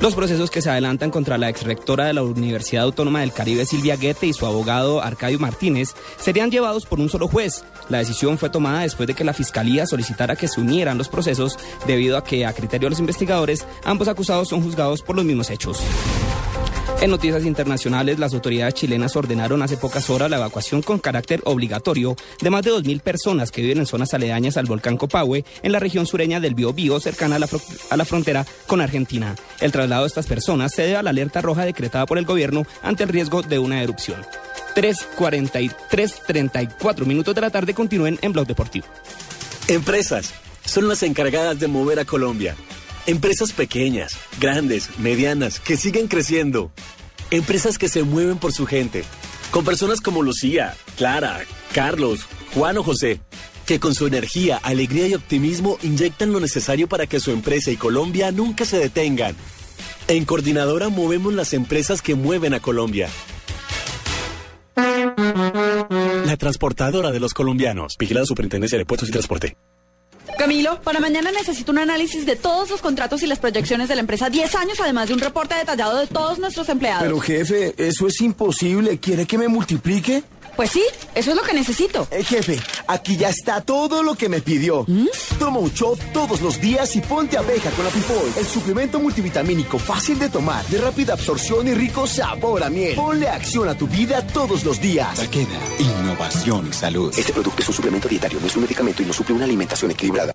Los procesos que se adelantan contra la exrectora de la Universidad Autónoma del Caribe, Silvia Guete, y su abogado Arcadio Martínez serían llevados por un solo juez. La decisión fue tomada después de que la Fiscalía solicitara que se unieran los procesos debido a que, a criterio de los investigadores, ambos acusados son juzgados por los mismos hechos. En noticias internacionales, las autoridades chilenas ordenaron hace pocas horas la evacuación con carácter obligatorio de más de 2.000 personas que viven en zonas aledañas al volcán Copahue, en la región sureña del Biobío, cercana a la, a la frontera con Argentina. El traslado de estas personas se debe a la alerta roja decretada por el gobierno ante el riesgo de una erupción. 3.43, 34 minutos de la tarde continúen en Blog Deportivo. Empresas son las encargadas de mover a Colombia. Empresas pequeñas, grandes, medianas, que siguen creciendo. Empresas que se mueven por su gente. Con personas como Lucía, Clara, Carlos, Juan o José, que con su energía, alegría y optimismo inyectan lo necesario para que su empresa y Colombia nunca se detengan. En Coordinadora movemos las empresas que mueven a Colombia. La transportadora de los colombianos. Vigilada Superintendencia de Puertos y Transporte. Camilo, para mañana necesito un análisis de todos los contratos y las proyecciones de la empresa 10 años, además de un reporte detallado de todos nuestros empleados. Pero jefe, eso es imposible. ¿Quiere que me multiplique? Pues sí, eso es lo que necesito. Eh, jefe, aquí ya está todo lo que me pidió. Toma un shot todos los días y ponte abeja con la Pipol. El suplemento multivitamínico fácil de tomar, de rápida absorción y rico sabor a miel. Ponle acción a tu vida todos los días. Taqueda, innovación y salud. Este producto es un suplemento dietario, no es un medicamento y no suple una alimentación equilibrada.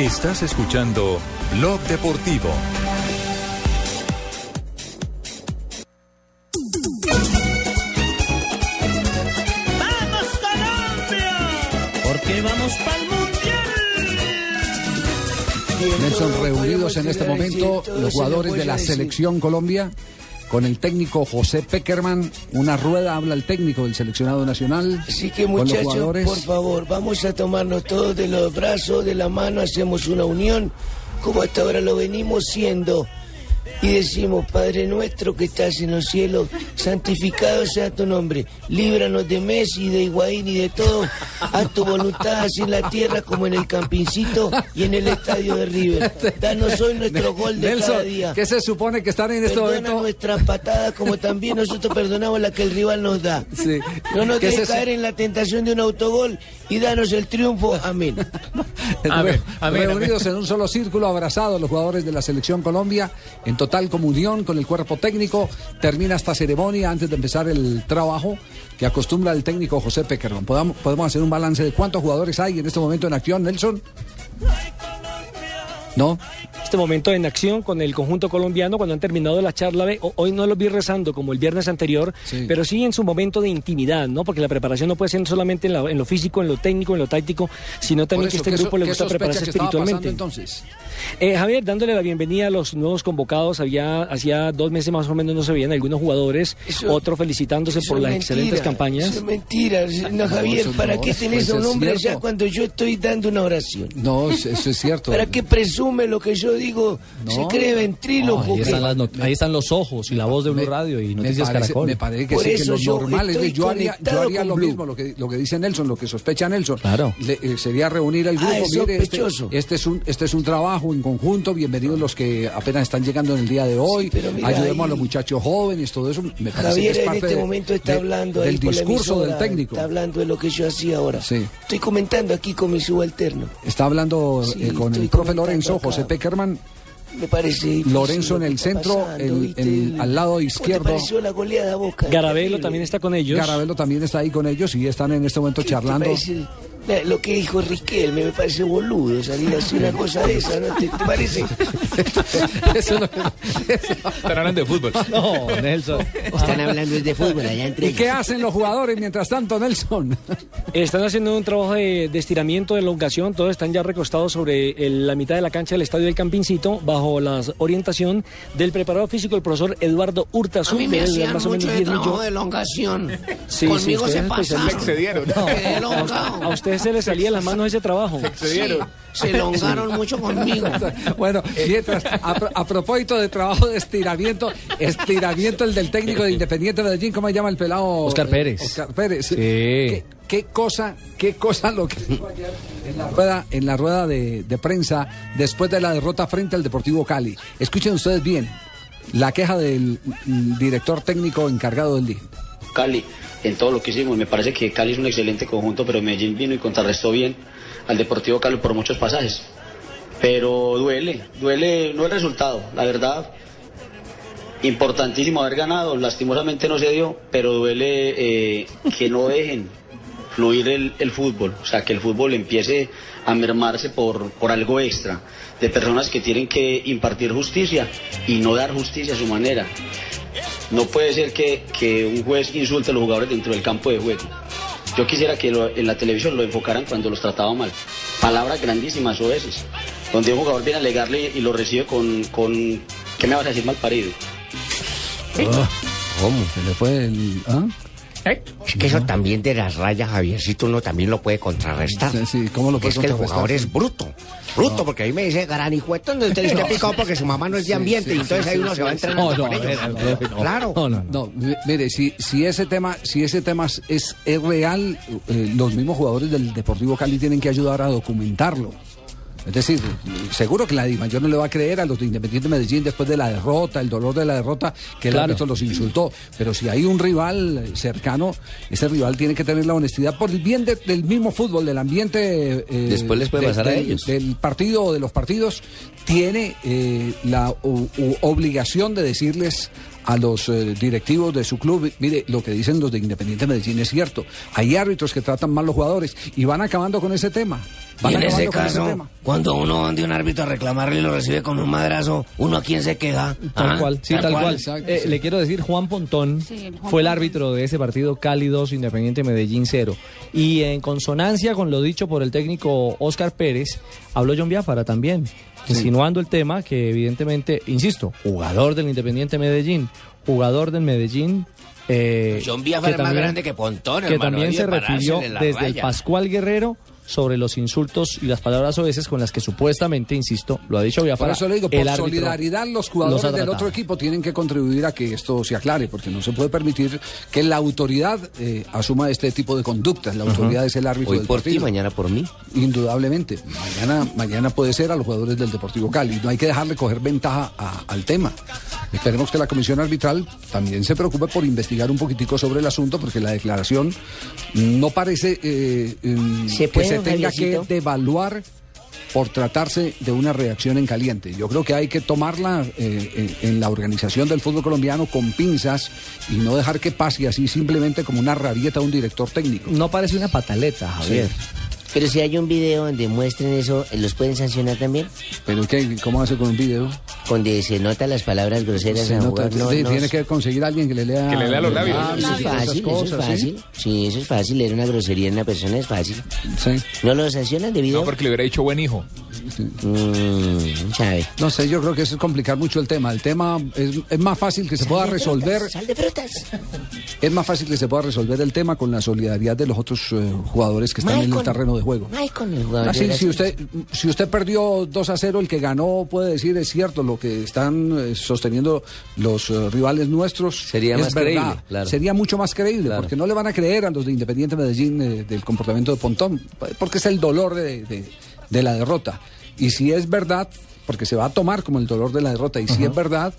Estás escuchando Blog Deportivo. ¡Vamos Colombia! Porque vamos pa'l mundial. Nelson, reunidos en este momento los jugadores de la selección Colombia con el técnico José Peckerman. Una rueda habla el técnico del seleccionado nacional. Así que muchachos, por favor, vamos a tomarnos todos de los brazos, de la mano, hacemos una unión, como hasta ahora lo venimos siendo. Y decimos, Padre nuestro que estás en los cielos, santificado sea tu nombre, líbranos de Messi, de Higuaín y de todo, haz tu voluntad así en la tierra como en el campincito y en el estadio de River. Danos hoy nuestro gol de Nelson, cada día. ¿qué se supone que están en este Perdona momento? nuestras patadas como también nosotros perdonamos la que el rival nos da. Sí. No nos ¿Qué dejes caer en la tentación de un autogol y danos el triunfo. Amén. Re- reunidos en un solo círculo, abrazados los jugadores de la selección Colombia, en total comunión con el cuerpo técnico. Termina esta ceremonia antes de empezar el trabajo que acostumbra el técnico José Peckerman. Podemos hacer un balance de cuántos jugadores hay en este momento en acción, Nelson. ¿No? Este momento en acción con el conjunto colombiano cuando han terminado la charla. Hoy no los vi rezando como el viernes anterior, Sí. pero sí en su momento de intimidad, ¿no? Porque la preparación no puede ser solamente en, la- en lo físico, en lo técnico, en lo táctico, sino también eso, que este ¿qué grupo so- le gusta prepararse que estaba pasando espiritualmente. entonces? Eh, Javier, dándole la bienvenida a los nuevos convocados, había hacía dos meses más o menos no se veían algunos jugadores, Eso- otros felicitándose por las mentira, excelentes campañas. Eso es mentira. No, Javier, eso ¿para no, qué tenés a un es hombre cierto. allá cuando yo estoy dando una oración? No, eso es cierto. ¿Para qué presume lo que yo digo? Se No. cree ventríloco. ahí, que- están las not- ahí están los ojos y la voz de Blue Radio y Noticias me parece, Caracol. me parece que Por sí, que eso lo yo normal es que yo haría, yo haría lo Blue. mismo, lo que, lo que dice Nelson, lo que sospecha Nelson. Claro. Le- eh, sería reunir al grupo. Ah, es mire, este, sospechoso. este es un, este es un trabajo en conjunto. Bienvenidos los que apenas están llegando en el día de hoy. pero mira, Ayudemos a los muchachos jóvenes, todo eso. Me parece Javier que es en este de- momento está de- hablando del discurso del técnico. Está hablando de lo que yo hacía ahora. Sí. Estoy comentando aquí con mi subalterno. Está hablando Sí, eh, con el profe Lorenzo, acá. José Peckerman, Me parece Lorenzo en el centro, pasando, el- ¿viste? el- al lado ¿Cómo te izquierdo. la goleada Boca? Garabelo Terrible. también está con ellos. Garabelo también está ahí con ellos y están en este momento ¿Qué te charlando. Lo que dijo Riquelme me parece boludo salir así una cosa de esa, ¿no? ¿Te, te parece? Eso Están hablando de fútbol. No, Nelson. Están hablando de fútbol allá entre ¿Y qué hacen los jugadores mientras tanto, Nelson? Están haciendo un trabajo de, de estiramiento, de elongación, todos están ya recostados sobre el- la mitad de la cancha del estadio del Campincito, bajo la orientación del preparador físico, el profesor Eduardo A Urtasun, mí me hacían más o menos mucho de 10 trabajo de elongación. Sí, Conmigo sí, se ustedes pasaron. especialistas. excedieron. Quedé A usted, a usted se le salía las manos ese trabajo. Sí, se elongaron mucho conmigo. Bueno, mientras, a, a propósito de trabajo de estiramiento, estiramiento el del técnico de Independiente Medellín, ¿cómo se llama el pelado? Oscar Eh, Pérez. Oscar Pérez. Sí. ¿Qué, qué cosa, qué cosa lo que dijo ayer en la rueda, en la rueda de, de prensa después de la derrota frente al Deportivo Cali? Escuchen ustedes bien la queja del director técnico encargado del día. Cali en todo lo que hicimos. Me parece que Cali es un excelente conjunto, pero Medellín vino y contrarrestó bien al Deportivo Cali por muchos pasajes. Pero duele, duele no el resultado, la verdad. Importantísimo haber ganado, lastimosamente no se dio, pero duele eh, que no dejen fluir el, el fútbol, o sea, que el fútbol empiece a mermarse por, por algo extra, de personas que tienen que impartir justicia y no dar justicia a su manera. No puede ser que, que un juez insulte a los jugadores dentro del campo de juego. Yo quisiera que en la televisión lo enfocaran cuando los trataba mal. Palabras grandísimas o veces, donde un jugador viene a alegarle y lo recibe con, con ¿qué me vas a decir mal parido? ¿Cómo? Se le fue el. ¿ah? Es que eso también de las rayas, Javiercito, uno también lo puede contrarrestar. Sí, sí, ¿cómo lo Que puede es que el jugador es bruto. Bruto, porque ahí me dice garanijueto, donde usted está picado porque su mamá no es de ambiente sí, y entonces ahí uno se va entrenando No, no, con ellos. no. Claro. No, no, no. mi- Mire, si, si ese tema, si ese tema es, es real, eh, los mismos jugadores del Deportivo Cali tienen que ayudar a documentarlo. Es decir, seguro que la Mayor no le va a creer a los de Independiente Medellín después de la derrota, el dolor de la derrota, que el Claro. árbitro los insultó. Pero si hay un rival cercano, ese rival tiene que tener la honestidad por el bien de- del mismo fútbol, del ambiente. eh, Después les puede de- pasar a del- ellos. Del partido o de los partidos, tiene eh, la obligación de decirles a los eh, directivos de su club, mire, lo que dicen los de Independiente Medellín es cierto. Hay árbitros que tratan mal los jugadores y van acabando con ese tema. Y en ese caso, cuando uno va de un árbitro a reclamarle y lo recibe con un madrazo, ¿uno a quién se queja? Tal ¿Ah? cual, sí, tal, cual. Eh, Le quiero decir, Juan Pontón Sí, el Juan fue el árbitro de ese partido cálidos Independiente Medellín 0. Y en consonancia con lo dicho por el técnico Oscar Pérez, habló John Biafara también, insinuando el tema que evidentemente, insisto, jugador del Independiente Medellín, jugador del Medellín. eh, John Biafara es más grande que Pontón, Que hermano, también se refirió desde el. Pascual Guerrero sobre los insultos y las palabras oeces con las que supuestamente, insisto, lo ha dicho Por Biafara. eso le digo, por solidaridad los jugadores del otro equipo tienen que contribuir a que esto se aclare, porque no se puede permitir que la autoridad eh, asuma este tipo de conductas. La autoridad es el árbitro Hoy del por ti, partido. mañana por mí. Indudablemente. Mañana, mañana puede ser a los jugadores del Deportivo Cali. No hay que dejarle coger ventaja a- al tema. Esperemos que la comisión arbitral también se preocupe por investigar un poquitico sobre el asunto, porque la declaración no parece eh, ¿Se que puede, se tenga que devaluar por tratarse de una reacción en caliente. Yo creo que hay que tomarla eh, en, en la organización del fútbol colombiano con pinzas y no dejar que pase así simplemente como una rabieta a un director técnico. No parece una pataleta, Javier. Pero si hay un video donde muestren eso, ¿los pueden sancionar también? ¿Pero qué? ¿Cómo hace con un video? Donde se notan las palabras groseras Se a nota- jugar. No, sí, no, tiene que conseguir a alguien que le lea Que le lea los labios. Ah, Eso sí, es fácil, eso es ¿sí? fácil. Sí, eso es fácil. Leer una grosería en una persona es fácil. Sí. ¿No lo sancionan de video? No, porque le hubiera dicho buen hijo. Mm, sabe. No sé, yo creo que eso es complicar mucho el tema. El tema es, es más fácil que se pueda resolver. Sal de frutas. Es más fácil que se pueda resolver el tema con la solidaridad de los otros eh, jugadores que están en el terreno de juego. Maicon, el jugador Ah, de sí, Brasil. si usted, si usted perdió 2 a 0, el que ganó puede decir es cierto, lo que están eh, sosteniendo los eh, rivales nuestros Sería es más verdad. creíble, claro. Sería mucho más creíble, Claro. porque no le van a creer a los de Independiente Medellín eh, del comportamiento de Pontón, porque es el dolor de, de- de la derrota. Y si es verdad, porque se va a tomar como el dolor de la derrota, y si es verdad,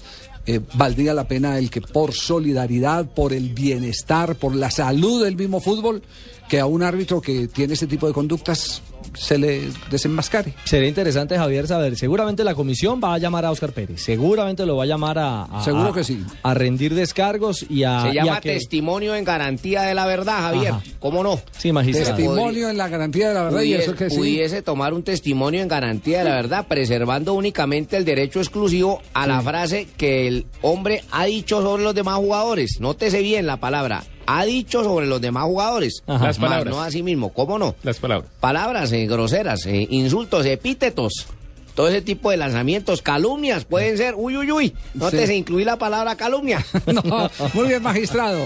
eh, valdría la pena el que por solidaridad, por el bienestar, por la salud del mismo fútbol, que a un árbitro que tiene ese tipo de conductas se le desenmascare. Sería interesante, Javier, saber. Seguramente la comisión va a llamar a Oscar Pérez. Seguramente lo va a llamar a. a- Seguro a- que sí. A rendir descargos y a. Se y a llama que- testimonio en garantía de la verdad, Javier. Ajá. ¿Cómo no? Sí, magistrado. Testimonio en la garantía de la verdad, y Pudiese, eso que sí. pudiese tomar un testimonio en garantía de la verdad, preservando únicamente el derecho exclusivo a la frase que el hombre ha dicho sobre los demás jugadores. Nótese bien la palabra. Ha dicho sobre los demás jugadores. Ajá. Las Más palabras. no así mismo. ¿Cómo no? Las palabras. Palabras eh, groseras, eh, insultos, epítetos. Todo ese tipo de lanzamientos, calumnias pueden ser, uy, uy, uy. Nótese Sí. incluir la palabra calumnia. No, muy bien, magistrado.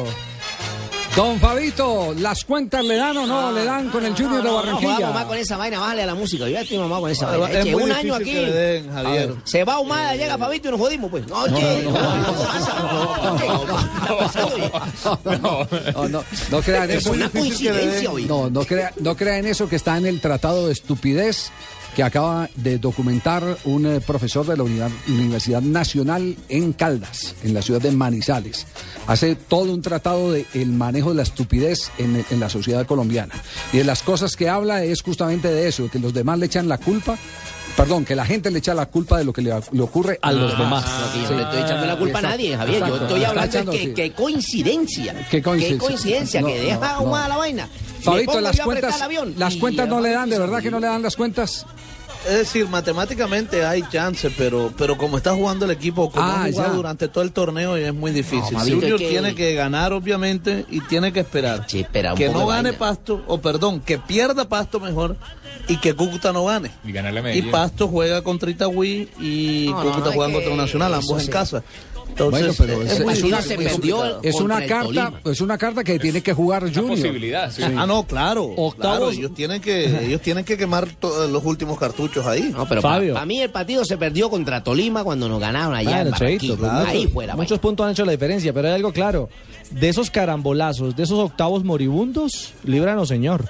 Don Fabito, ¿las cuentas le dan o no? ¿Le dan con el Junior de No, Barranquilla? mamá con esa vaina, bájale a la música. Yo ya estoy mamá con esa Es vaina. Eche, muy un difícil año aquí. que le den, Javier. Ah, Se va Humada, llega Fabito y nos jodimos, pues. No, che, No, no, no crean Es eso. una coincidencia. No, no, crea- no crean eso que está en el Tratado de Estupidez que acaba de documentar un eh, profesor de la Uni- Universidad Nacional en Caldas, en la ciudad de Manizales. Hace todo un tratado de el manejo de la estupidez en, en la sociedad colombiana. Y de las cosas que habla es justamente de eso, que los demás le echan la culpa. Perdón, que la gente le echa la culpa de lo que le, le ocurre a los demás. No, que yo no le estoy echando la culpa a Exacto, nadie, Javier. Yo exacto. estoy Está hablando de echando, que, sí. que coincidencia. Qué coincidencia. Qué coincidencia, No, que deja no, no. Humada la vaina. Fabito, las cuentas, las cuentas no le dan, de verdad que no le dan las cuentas. Es decir, matemáticamente hay chance, pero, pero como está jugando el equipo, como Ah, ha jugado ya. durante todo el torneo, es muy difícil. No, Junior que- tiene que ganar, obviamente, y tiene que esperar. Espera que no gane vaina. Pasto, o perdón, que pierda Pasto mejor y que Cúcuta no gane. Y ganarle a Y. Pasto juega contra Itagüí y No, Cúcuta no, juega contra Nacional, eso ambos en sí. casa. Entonces, Bueno, pero es, es, muy es una, se es- perdió es una carta, es una carta que tiene que jugar Una Junior. posibilidad, sí. Ah, no, claro. Octavos- claro, ellos tienen que ellos tienen que quemar to- los últimos cartuchos ahí. No, pero Fabio. para mí el partido se perdió contra Tolima cuando nos ganaron allá Claro, en Cheito, claro. Ahí fue la Muchos puntos han hecho la diferencia, pero hay algo claro. De esos carambolazos, de esos octavos moribundos, líbranos, señor.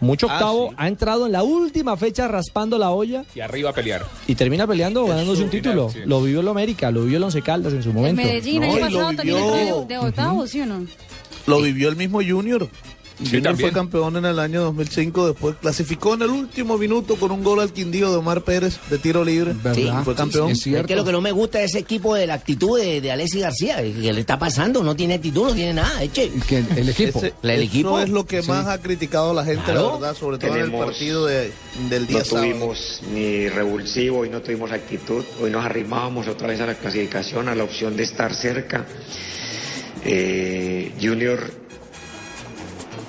Mucho Ah, octavo sí. ha entrado en la última fecha raspando la olla Y arriba a pelear. y termina peleando ganándose un final, título. sí. Lo vivió el América, lo vivió el Once Caldas en su momento. Medellín, No, año pasado también vivió- entró de, de octavos, ¿sí o no? Lo vivió el mismo Junior. Junior también. fue campeón en el año 2005, después clasificó en el último minuto con un gol al Quindío de Omar Pérez de tiro libre. ¿Verdad? Sí, fue campeón. Es Es cierto. que lo que no me gusta es ese equipo de la actitud de, de Alexis García. ¿Qué le está pasando? No tiene actitud, no tiene nada. Eche. Que el equipo. Ese- ¿La del eso equipo? es lo que más ha criticado la gente, Claro. la verdad, sobre todo en el partido de- del día No sábado. tuvimos ni revulsivo, hoy no tuvimos actitud, hoy nos arrimábamos otra vez a la clasificación, a la opción de estar cerca. Eh, junior,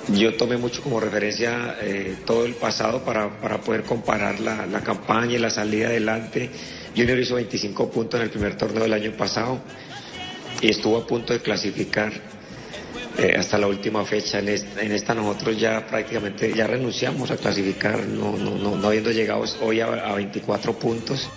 yo tomé mucho como referencia eh, todo el pasado para, para poder comparar la, la campaña y la salida adelante. Junior hizo 25 puntos en el primer torneo del año pasado y estuvo a punto de clasificar. eh, hasta la última fecha. En esta, en esta nosotros ya prácticamente ya renunciamos a clasificar, no, no, no, no habiendo llegado hoy a, a 24 puntos.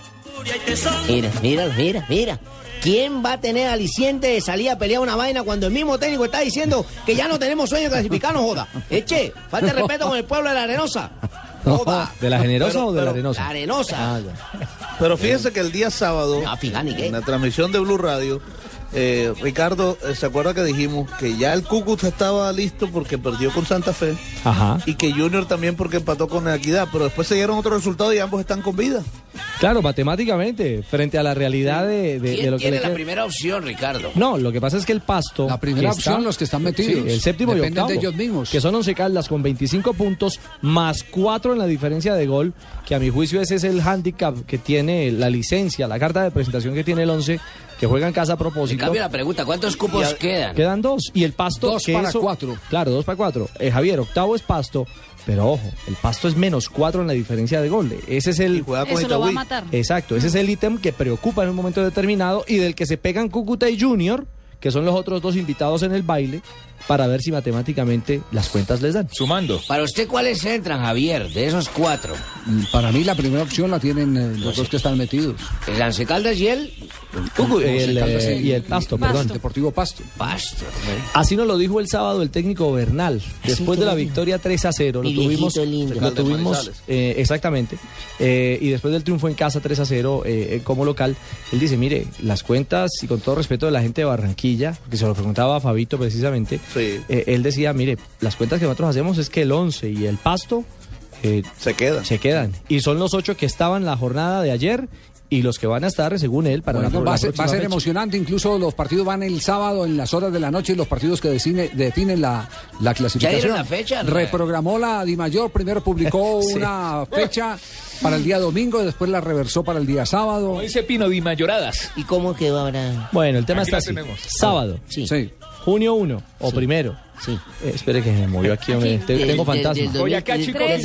Mira, mira, mira, mira. ¿Quién va a tener aliciente de salir a pelear una vaina cuando el mismo técnico está diciendo que ya no tenemos sueño de clasificar? No joda. Eche, falta de respeto con el pueblo de la Arenosa. Joda. ¿De la generosa Pero- o de la arenosa? La Arenosa. Ah. Pero fíjese que el día sábado, en la transmisión de Blue Radio, eh, Ricardo, eh, ¿se acuerda que dijimos que ya el Cúcuta estaba listo porque perdió con Santa Fe? Ajá. Y que Junior también porque empató con la Equidad, pero después se dieron otros resultados y ambos están con vida. Claro, matemáticamente, frente a la realidad de, de- de ¿Quién lo que tiene le la queda. primera opción, Ricardo? No, lo que pasa es que el pasto. La primera opción, los que están metidos. el séptimo y Dependen octavo. de ellos mismos. Que son 11 Caldas con 25 puntos, más 4 en la diferencia de gol, que a mi juicio ese es el handicap que tiene la licencia, la carta de presentación que tiene el 11, que juega en casa a En propósito. cambio, la pregunta, ¿cuántos cupos quedan? Quedan dos. Y el pasto. Dos que para eso- cuatro. Claro, dos para cuatro. Eh, Javier, octavo es pasto. Pero ojo, el pasto es menos cuatro en la diferencia de gol. Ese es el. Eso lo va a matar. Exacto, ese es el ítem que preocupa en un momento determinado y del que se pegan Cúcuta y Junior, que son los otros dos invitados en el baile, para ver si matemáticamente las cuentas les dan. Sumando. Para usted, ¿cuáles entran, Javier, de esos cuatro? Mm, Para mí la primera opción la tienen eh, los dos que están metidos. ¿El Once Caldas y el? Once el, Caldas eh, y el Pasto, perdón. Deportivo Pasto. Pasto. Así nos lo dijo el sábado el técnico Bernal. Después de la victoria 3 a 0, lo tuvimos, lo tuvimos eh, exactamente. Eh, y después del triunfo en casa 3 a 0 eh, eh, como local, él dice, mire, las cuentas, y con todo respeto de la gente de Barranquilla, que se lo preguntaba a Fabito precisamente, eh, él decía, mire, las cuentas que nosotros hacemos es que el 11 y el Pasto eh, se quedan. Se quedan. Y son los ocho que estaban la jornada de ayer y los que van a estar, según él, para Bueno, la, va, la a ser, va a ser fecha. emocionante, incluso los partidos van el sábado en las horas de la noche y los partidos que define- definen la, la clasificación. dieron la fecha, ¿no? Reprogramó la Dimayor, primero publicó Sí. una fecha para el día domingo y después la reversó para el día sábado. Como dice Pino, Di Mayoradas. ¿Y cómo quedó ahora? Bueno, el tema Aquí está así. tenemos. Sábado. Sí. Junio 1 o Sí. primero. Sí. Eh, espere que me movió aquí, hombre. Te- Del- tengo fantasma. del 2000 Boyacá, Chico. del-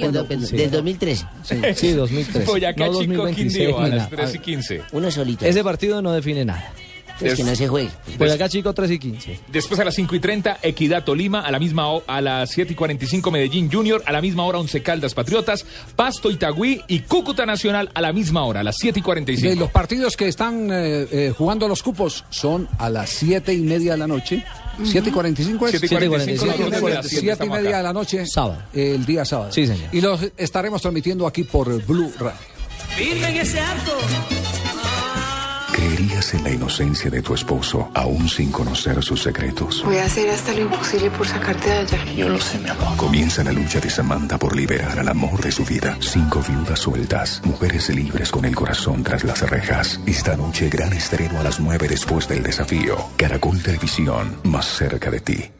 perdón, Sí. Del 2013. Sí, 2003. Boyacá, no Chico, 2026, Quindío, a las nada. 3 y 15. Uno solito. Ese partido no define nada. Es que no se juegue. Boyacá Chico 3 y 15. Después a las 5 y 30, Equidad Tolima, a la misma a las 7 y 45, Medellín Junior, a la misma hora, Once Caldas Patriotas, Pasto Itagüí y Cúcuta Nacional a la misma hora, a las 7 y De 45. los partidos que están eh, eh, jugando los cupos son a las siete y media de la noche. ¿Siete y cuarenta y cinco es? 7 y 45, Siete y nosotros media- y acá. de la noche. Sábado. El día sábado. Sí, señor. Y los estaremos transmitiendo aquí por Blue Radio. ¿Creerías en la inocencia de tu esposo, aún sin conocer sus secretos? Voy a hacer hasta lo imposible por sacarte de allá. Yo lo sé, mi amor. Comienza la lucha de Samantha por liberar al amor de su vida. Cinco viudas sueltas, mujeres libres con el corazón tras las rejas. Esta noche, gran estreno a las nueve después del desafío. Caracol Televisión, más cerca de ti.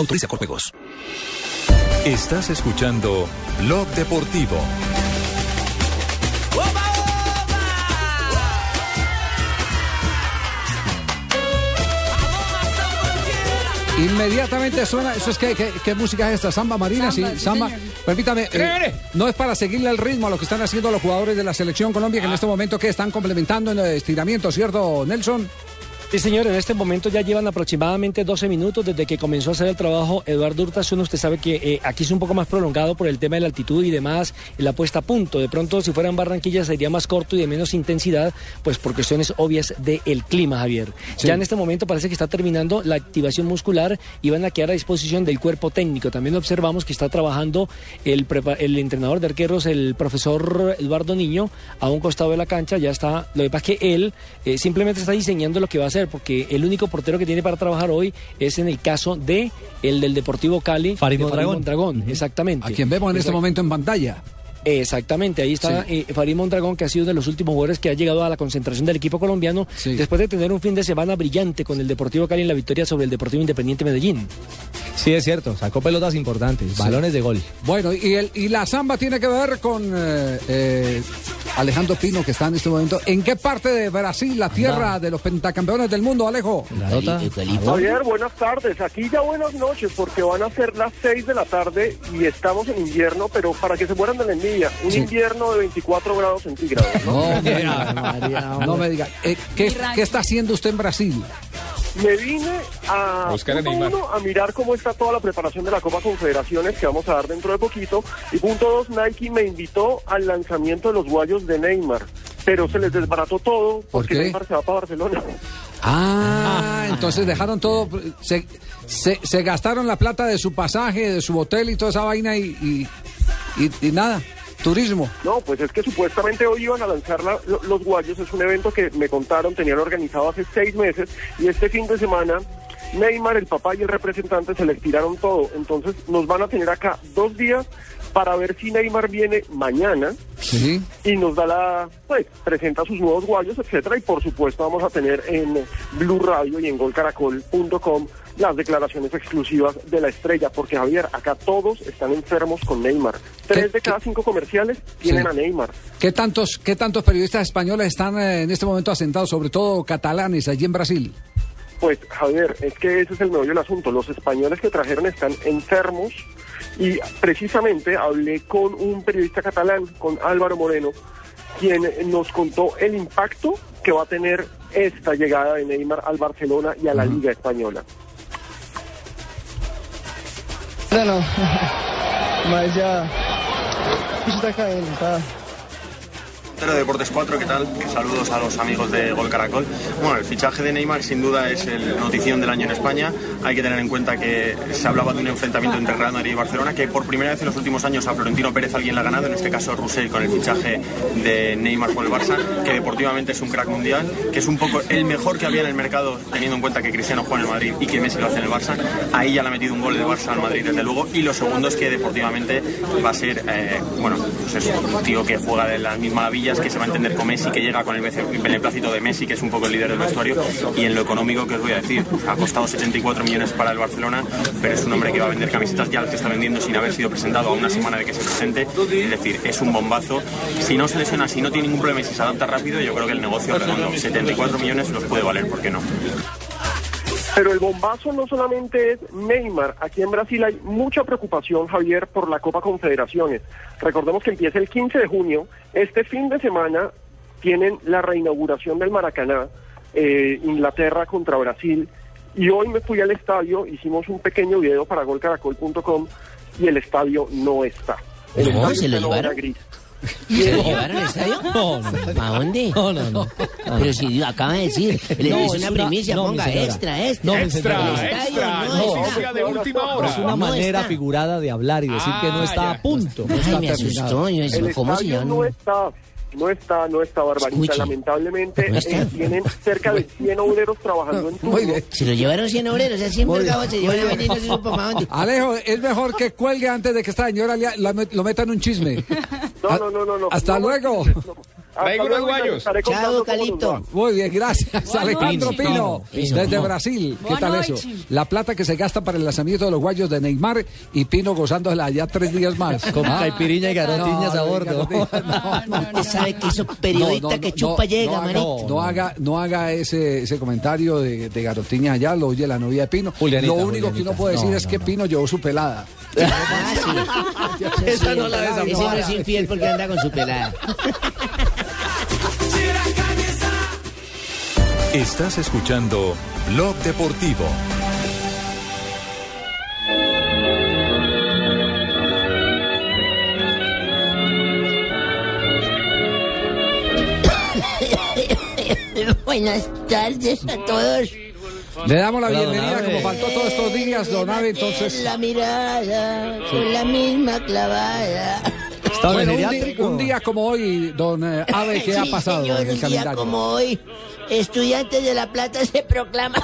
Autoriza con juegos. Estás escuchando Blog Deportivo. Inmediatamente suena, eso es que, que- ¿qué música es esta? Samba Marina, Samba, sí, sí, samba. señor. Permítame, eh, no es para seguirle el ritmo a lo que están haciendo los jugadores de la selección Colombia, que en este momento que están complementando en el estiramiento, ¿cierto, Nelson? Sí, señor, en este momento ya llevan aproximadamente 12 minutos desde que comenzó a hacer el trabajo Eduardo Urtasun. Usted sabe que eh, aquí es un poco más prolongado por el tema de la altitud y demás, la puesta a punto. De pronto, si fuera en Barranquilla, sería más corto y de menos intensidad, pues por cuestiones obvias del clima, Javier. Sí. Ya en este momento parece que está terminando la activación muscular y van a quedar a disposición del cuerpo técnico. También observamos que está trabajando el, prepa- el entrenador de arqueros, el profesor Eduardo Niño, a un costado de la cancha. Ya está. Lo que pasa es que él eh, simplemente está diseñando lo que va a ser hacer, porque el único portero que tiene para trabajar hoy es en el caso de el del Deportivo Cali, Farid de Mondragón. Mondragón, exactamente. A quien vemos en este momento en pantalla. Exactamente, ahí está eh, Farid Mondragón, que ha sido de los últimos jugadores que ha llegado a la concentración del equipo colombiano después de tener un fin de semana brillante con el Deportivo Cali en la victoria sobre el Deportivo Independiente Medellín. Sí, es cierto, sacó pelotas importantes, balones de gol. Bueno, y, el, y la samba tiene que ver con eh, eh, Alejandro Pino, que está en este momento. ¿En qué parte de Brasil, la tierra de los pentacampeones del mundo, Alejo? Javier, buenas tardes. Aquí ya buenas noches porque van a ser las 6 de la tarde y estamos en invierno, pero para que se mueran de la un Sí. invierno de 24 grados centígrados. ¿no? No, me diga, no me diga. Eh, ¿qué, qué está haciendo usted en Brasil? Me vine a, buscar a punto uno, a mirar cómo está toda la preparación de la Copa Confederaciones que vamos a dar dentro de poquito. Y punto dos, Nike me invitó al lanzamiento de los guayos de Neymar. Pero se les desbarató todo porque? Neymar se va para Barcelona. Ah, entonces dejaron todo. Se, se, se gastaron la plata de su pasaje, de su hotel y toda esa vaina y, y, y- y nada, turismo. No, pues es que supuestamente hoy iban a lanzar la- lo- los guayos. Es un evento que me contaron, tenían organizado hace seis meses. Y este fin de semana, Neymar, el papá y el representante se les tiraron todo. Entonces nos van a tener acá dos días para ver si Neymar viene mañana Sí. y nos da la, pues, presenta sus nuevos guayos, etcétera, y por supuesto vamos a tener en Blue Radio y en golcaracol.com las declaraciones exclusivas de la estrella, porque Javier, acá todos están enfermos con Neymar. Tres de cada cinco comerciales tienen Sí. a Neymar. ¿Qué tantos, ¿Qué tantos periodistas españoles están eh, en este momento asentados, sobre todo catalanes, allí en Brasil? Pues Javier, es que ese es el meollo del asunto. Los españoles que trajeron están enfermos y precisamente hablé con un periodista catalán, con Álvaro Moreno, quien nos contó el impacto que va a tener esta llegada de Neymar al Barcelona y a la Liga Española. Não, não. Mas já. O bicho tá caindo, tá? Deportes 4, ¿qué tal? Saludos a los amigos de Gol Caracol. Bueno, el fichaje de Neymar sin duda es el notición del año en España. Hay que tener en cuenta que se hablaba de un enfrentamiento entre Real Madrid y Barcelona, que por primera vez en los últimos años a Florentino Pérez alguien la ha ganado, en este caso Roussel con el fichaje de Neymar con el Barça, que deportivamente es un crack mundial, que es un poco el mejor que había en el mercado, teniendo en cuenta que Cristiano juega en el Madrid y que Messi lo hace en el Barça. Ahí ya le ha metido un gol de Barça al Madrid, desde luego. Y lo segundo es que deportivamente va a ser, eh, bueno, pues eso, un tío que juega de las mismas que se va a entender con Messi, que llega con el beneplácito de Messi, que es un poco el líder del vestuario. Y en lo económico, que os voy a decir? Ha costado 74 millones para el Barcelona, pero es un hombre que va a vender camisetas ya las que está vendiendo sin haber sido presentado a una semana de que se presente. Es decir, es un bombazo. Si no se lesiona, si no tiene ningún problema y si se adapta rápido, yo creo que el negocio redondo. 74 millones los puede valer, ¿por qué no? Pero el bombazo no solamente es Neymar. Aquí en Brasil hay mucha preocupación, Javier, por la Copa Confederaciones. Recordemos que empieza el 15 de junio. Este fin de semana tienen la reinauguración del Maracaná, eh, Inglaterra contra Brasil. Y hoy me fui al estadio, hicimos un pequeño video para golcaracol.com y el estadio no está. El No, estadio ¿se lo llevaron? gris. ¿Se lo llevaron al estadio? No, no. ¿A dónde? No, no, no. Pero si acaba de decir, le No, es es una primicia, no, ponga extra, extra. No, estadio Extra, no, no. Noticia de última hora. Es una No manera está. figurada de hablar y decir que no está a punto. no Ay, está me terminado. asustó, yo decía, ¿cómo se llama? no está, no está, no está, Barbarita. Escuche. Lamentablemente ¿No está? eh, tienen cerca de 100 obreros trabajando en turno. Se lo llevaron 100 obreros, o sea, 100 mercados se llevan a venir, no se supo para dónde. Alejo, es mejor que cuelgue antes de que esta señora le- la met- lo meta en un chisme. No, no, no, no, no. Hasta No, luego. Hasta Traigo luego, unos y les guayos. estaré Chao, contando cómo nos Calipto. va. Muy bien, gracias. Alejandro. Pino, desde. Brasil. ¿Qué tal eso? La plata que se gasta para el lanzamiento de los guayos de Neymar y Pino gozándosela ya tres días más. Con Ah. caipiriña y garotiñas a bordo. garotiñas, no, no, Usted sabe que eso periodista No, no, que no, chupa no, llega, no haga- manito. No, haga, no haga ese, ese comentario de, de Garotiña allá, lo oye la novia de Pino. Julianita, lo único que uno puede decir No, es no, que no. Pino llevó su pelada. Ah, sí. Esa no la Ese no es infiel porque anda con su pelada. Estás escuchando Blog Deportivo. Buenas tardes a todos. Le damos la Hola, bienvenida, como faltó todos estos días, don Abe, entonces... La mirada, con la misma clavada. Bueno, un, día como hoy, don eh, Ave, ¿qué ha pasado señor, en el un día como hoy, Estudiantes de La Plata se proclama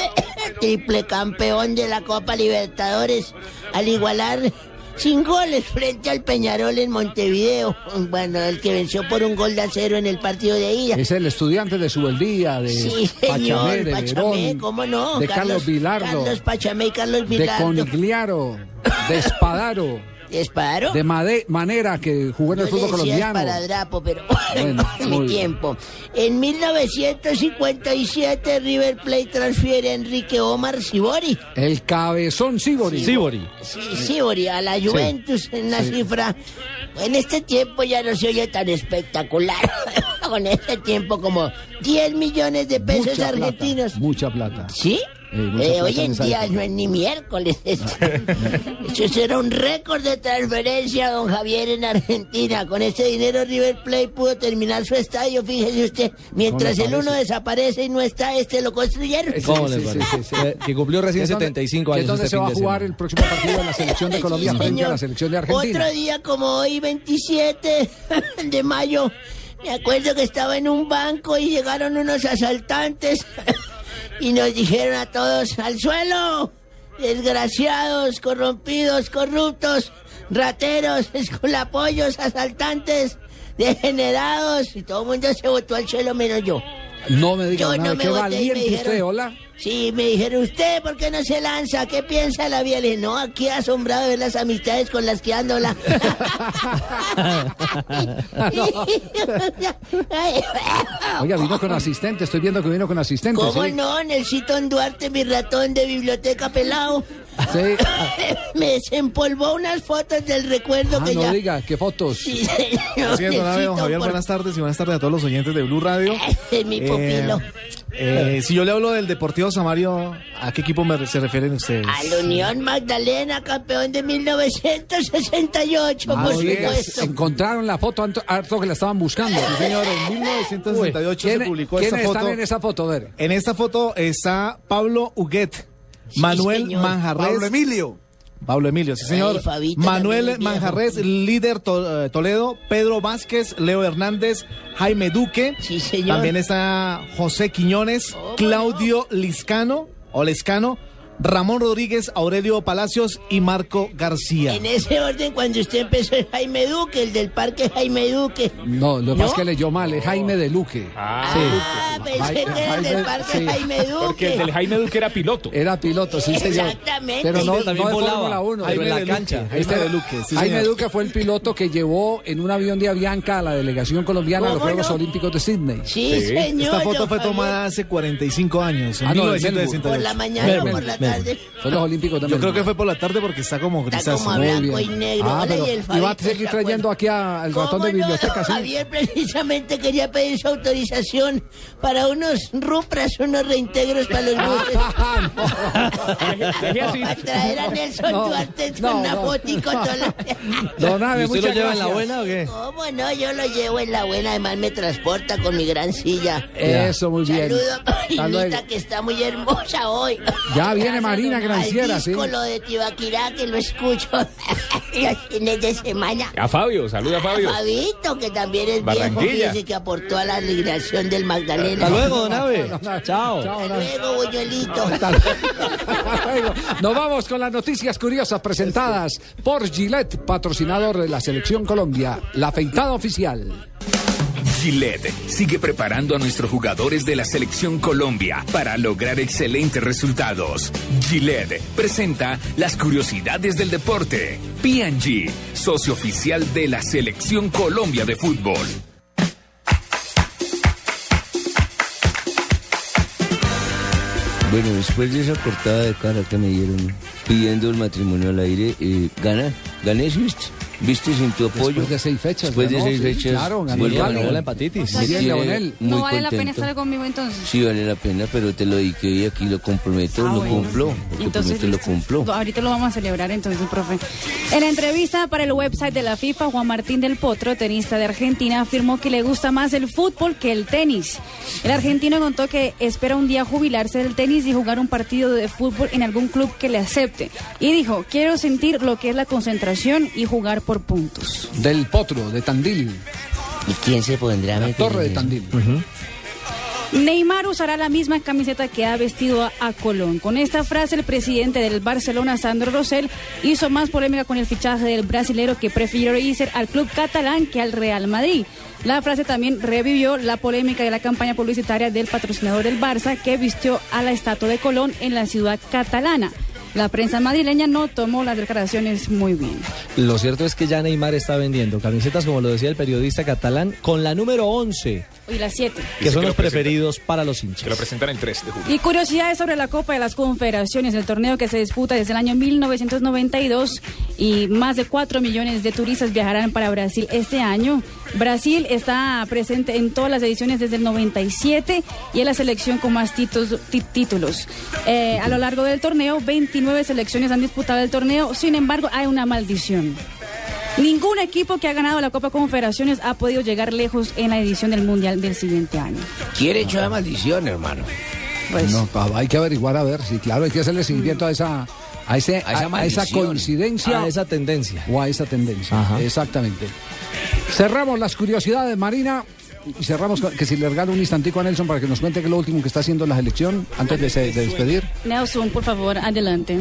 triple campeón de la Copa Libertadores al igualar sin goles frente al Peñarol en Montevideo. Bueno, el que venció por un gol de acero en el partido de ida. Es el estudiante de Subeldía, de Sí, Pachamé, de Pachamé, Verón, ¿cómo no? de Carlos, Vilardo, Carlos Pachamé y Carlos de Vilardo. Conigliaro, de Espadaro, ¿De Espadaro? de Made- Manera, que jugó en el fútbol colombiano. esparadrapo, pero Bueno, mi bien. tiempo. En 1957 River Plate transfiere a Enrique Omar Sibori. El cabezón Sibori. Sibori. Sí, Sibori a la Juventus en una Sí. cifra. En este tiempo ya no se oye tan espectacular. Con este tiempo como 10 millones de pesos Mucha plata, argentinos. mucha plata. ¿Sí? Eh, Eh, hoy en día no es ni miércoles. Eso será un récord de transferencia, don Javier, en Argentina. Con ese dinero River Plate pudo terminar su estadio, fíjese usted. Mientras el uno parece? desaparece y no está, este lo construyeron. ¿Cómo le parece? Eh, Que cumplió recién ¿Es donde- 75 que años es donde este se va a jugar el próximo partido de la selección de Colombia Sí, frente a la selección de Argentina. Otro día como hoy, 27 de mayo, me acuerdo que estaba en un banco y llegaron unos asaltantes y nos dijeron a todos, al suelo, desgraciados, corrompidos, corruptos, rateros, esculapollos, asaltantes, degenerados, y todo el mundo se botó al suelo menos yo. No me diga Yo nada, no me qué valiente dijeron- usted, hola. Sí, me dijeron, ¿usted por qué no se lanza? ¿Qué piensa la vía? Le dije, no, aquí asombrado de ver las amistades con las que ando la... Oiga, vino con asistente, estoy viendo que vino con asistente. ¿Cómo ¿sí? no? Nelsito Duarte, mi ratón de biblioteca pelado. Sí. me desempolvó unas fotos del recuerdo Ah, que no ya... diga, qué fotos. Sí, señor, Así es, don Abe, don Nelsito, Javier, por- buenas tardes y buenas tardes a todos los oyentes de Blue Radio. Mi pupilo. Eh, si yo le hablo del Deportivo Samario, ¿a qué equipo me- se refieren ustedes? A la Unión Magdalena, campeón de 1968, Ah, por supuesto. encontraron la foto harto, que la estaban buscando. Sí, señor, en 1968 se ¿quién- publicó ¿quiénes esta foto. están en esa foto? A ver. En esta foto está Pablo Huguet, Manuel señor. Manjarres. Pablo Emilio. Pablo Emilio, sí señor. Ay, Manuel. Manjarres, líder to- eh, Toledo, Pedro Vázquez, Leo Hernández, Jaime Duque. señor. También está José Quiñones, Claudio Liscano, o Lescano, Ramón Rodríguez, Aurelio Palacios y Marco García. En ese orden, cuando usted empezó el Jaime Duque, el del parque Jaime Duque. No, lo que ¿No? pasa es que leyó mal, es Jaime de Luque. Ah, pensé que era el del parque sí. Jaime Duque. Porque el del Jaime Duque era piloto. Era piloto, sí, señor. Exactamente. Pero no, También no de volaba, Fórmula 1. pero en la cancha. Este Jaime era- de Luque, sí, Jaime señor. Duque fue el piloto que llevó en un avión de Avianca a la delegación colombiana a los ¿Cómo Juegos no? Olímpicos de Sydney. Sí, señor. Esta foto fue tomada hace 45 años, en Ah, no, de 1968. Por la mañana o por la tarde. Fue los Olímpicos de Yo creo que fue por la tarde porque está como grisáceo. como a blanco y negro. Ah, pero y va a seguir se trayendo aquí al ratón ¿Cómo de biblioteca, ¿sí? Javier precisamente quería pedir su autorización para unos rupras, unos reintegros para los buses. Deje así. Para traer a Nelson No, Duarte con no, una fotico Don Abe, ¿Y usted lo lleva en la buena o qué? ¿Cómo no? Yo lo llevo en la buena, además me transporta con mi gran silla. Eso, muy bien. Saludo a que está muy hermosa hoy. Ya viene Marina Granciera, sí. disco, lo de Tibaquirá, que lo escucho los fines de semana. A Fabio, saluda a Fabio. Fabito, que también es viejo, Barranquilla. fíjese que aportó a la migración del Magdalena. Hasta luego, don Abe. Chao. Hasta luego, Buñuelito. Luego, Nos vamos con las noticias curiosas presentadas por Gillette, patrocinador de la Selección Colombia, la afeitada oficial. Gillette sigue preparando a nuestros jugadores de la selección Colombia para lograr excelentes resultados. Gillette presenta las curiosidades del deporte. P&G, socio oficial de la selección Colombia de fútbol. Bueno, después de esa cortada de cara que me dieron pidiendo el matrimonio al aire, eh, gana, gané, ¿sí viste? ¿Viste sin tu apoyo? Después de seis fechas, Después de ganó, seis sí, fechas. claro, ganó a Italia. ganar. la hepatitis. Me Bien, tiene Leonel. no vale la pena contento. estar conmigo entonces. Sí, vale la pena, pero te lo dediqué y aquí lo comprometo, Ah, lo bueno. cumplo. Lo Entonces, comprometo, lo cumplo. Ahorita lo vamos a celebrar entonces, profe. En la entrevista para el website de la FIFA, Juan Martín del Potro, tenista de Argentina, afirmó que le gusta más el fútbol que el tenis. El argentino contó que espera un día jubilarse del tenis y jugar un partido de fútbol en algún club que le acepte. Y dijo, quiero sentir lo que es la concentración y jugar por por puntos. Del Potro, de Tandil. ¿Y quién se pondrá a La Torre de? Tandil. Neymar usará la misma camiseta que ha vestido a, a Colón. Con esta frase, el presidente del Barcelona, Sandro Rosell, hizo más polémica con el fichaje del brasilero que prefirió irse al club catalán que al Real Madrid. La frase también revivió la polémica de la campaña publicitaria del patrocinador del Barça que vistió a la estatua de Colón en la ciudad catalana. La prensa madrileña no tomó las declaraciones muy bien. Lo cierto es que ya Neymar está vendiendo camisetas, como lo decía el periodista catalán, con la número 11, Hoy las 7. que son que los lo presenta. preferidos para los hinchas. Que lo presentan el 3 de julio. Y curiosidades sobre la Copa de las Confederaciones, el torneo que se disputa desde el año 1992 y más de 4 millones de turistas viajarán para Brasil este año. Brasil está presente en todas las ediciones desde el 97 y es la selección con más titos- títulos. Eh, a lo largo del torneo, 29 selecciones han disputado el torneo, sin embargo, hay una maldición. Ningún equipo que ha ganado la Copa Confederaciones ha podido llegar lejos en la edición del Mundial del siguiente año. Quiere echar maldición, hermano. Pues, No, hay que averiguar a ver si, claro, hay que hacerle seguimiento a esa, a ese, A esa a- a esa maldición. coincidencia A esa tendencia. o a esa tendencia. Ajá. Exactamente. Cerramos las curiosidades, Marina. Y cerramos con- que si le regalo un instantico a Nelson para que nos cuente qué es lo último que está haciendo la selección antes de, de despedir. Nelson, por favor, adelante.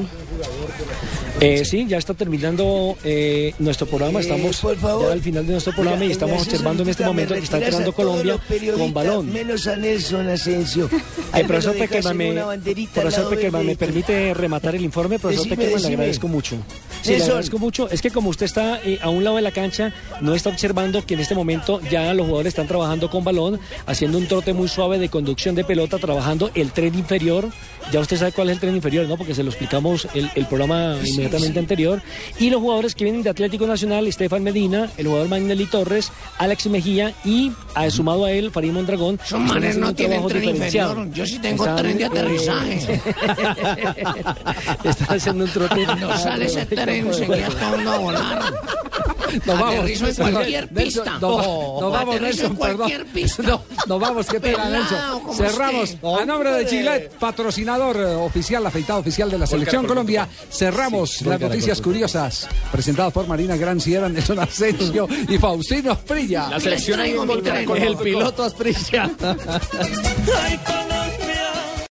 Eh, sí, ya está terminando eh, nuestro programa. Eh, Estamos por favor. ya al final de nuestro programa y estamos observando en este momento me que está entrando Colombia con balón. Menos a Nelson Asensio. Eh, profesor en me, profesor ¿me dedito. permite rematar el informe? Profesor Decime, Peckerman, le decime. agradezco mucho. Sí, le agradezco mucho. Es que como usted está eh, a un lado de la cancha, no está observando que en este momento ya los jugadores están trabajando con balón, haciendo un trote muy suave de conducción de pelota, trabajando el tren inferior. Ya usted sabe cuál es el tren inferior, ¿no? Porque se lo explicamos el, el programa Sí, inmediatamente sí. anterior. Y los jugadores que vienen de Atlético Nacional, Estefan Medina, el jugador Magnelli Torres, Alex Mejía y ha sumado a él Farid Mondragón. Están manes no tienen tren diferenciado. inferior. Yo sí tengo Están, tren de eh, aterrizaje. Están haciendo un trote. No sale ese tren, seguía todo a volar. Nos vamos. Aterrizo en cualquier pista. no, No, nos vamos, aterrizo Nelson, perdón. pista. No, nos vamos, qué pena, Nelson. Cerramos. A nombre de. Gillette, patrocinador eh, oficial, afeitado oficial de la Selección. Colombia, cerramos Las noticias curiosas presentadas por Marina Gran Sierra, Nelson Asensio y Faustino Asprilla. La selección ahí en. El piloto Asprilla.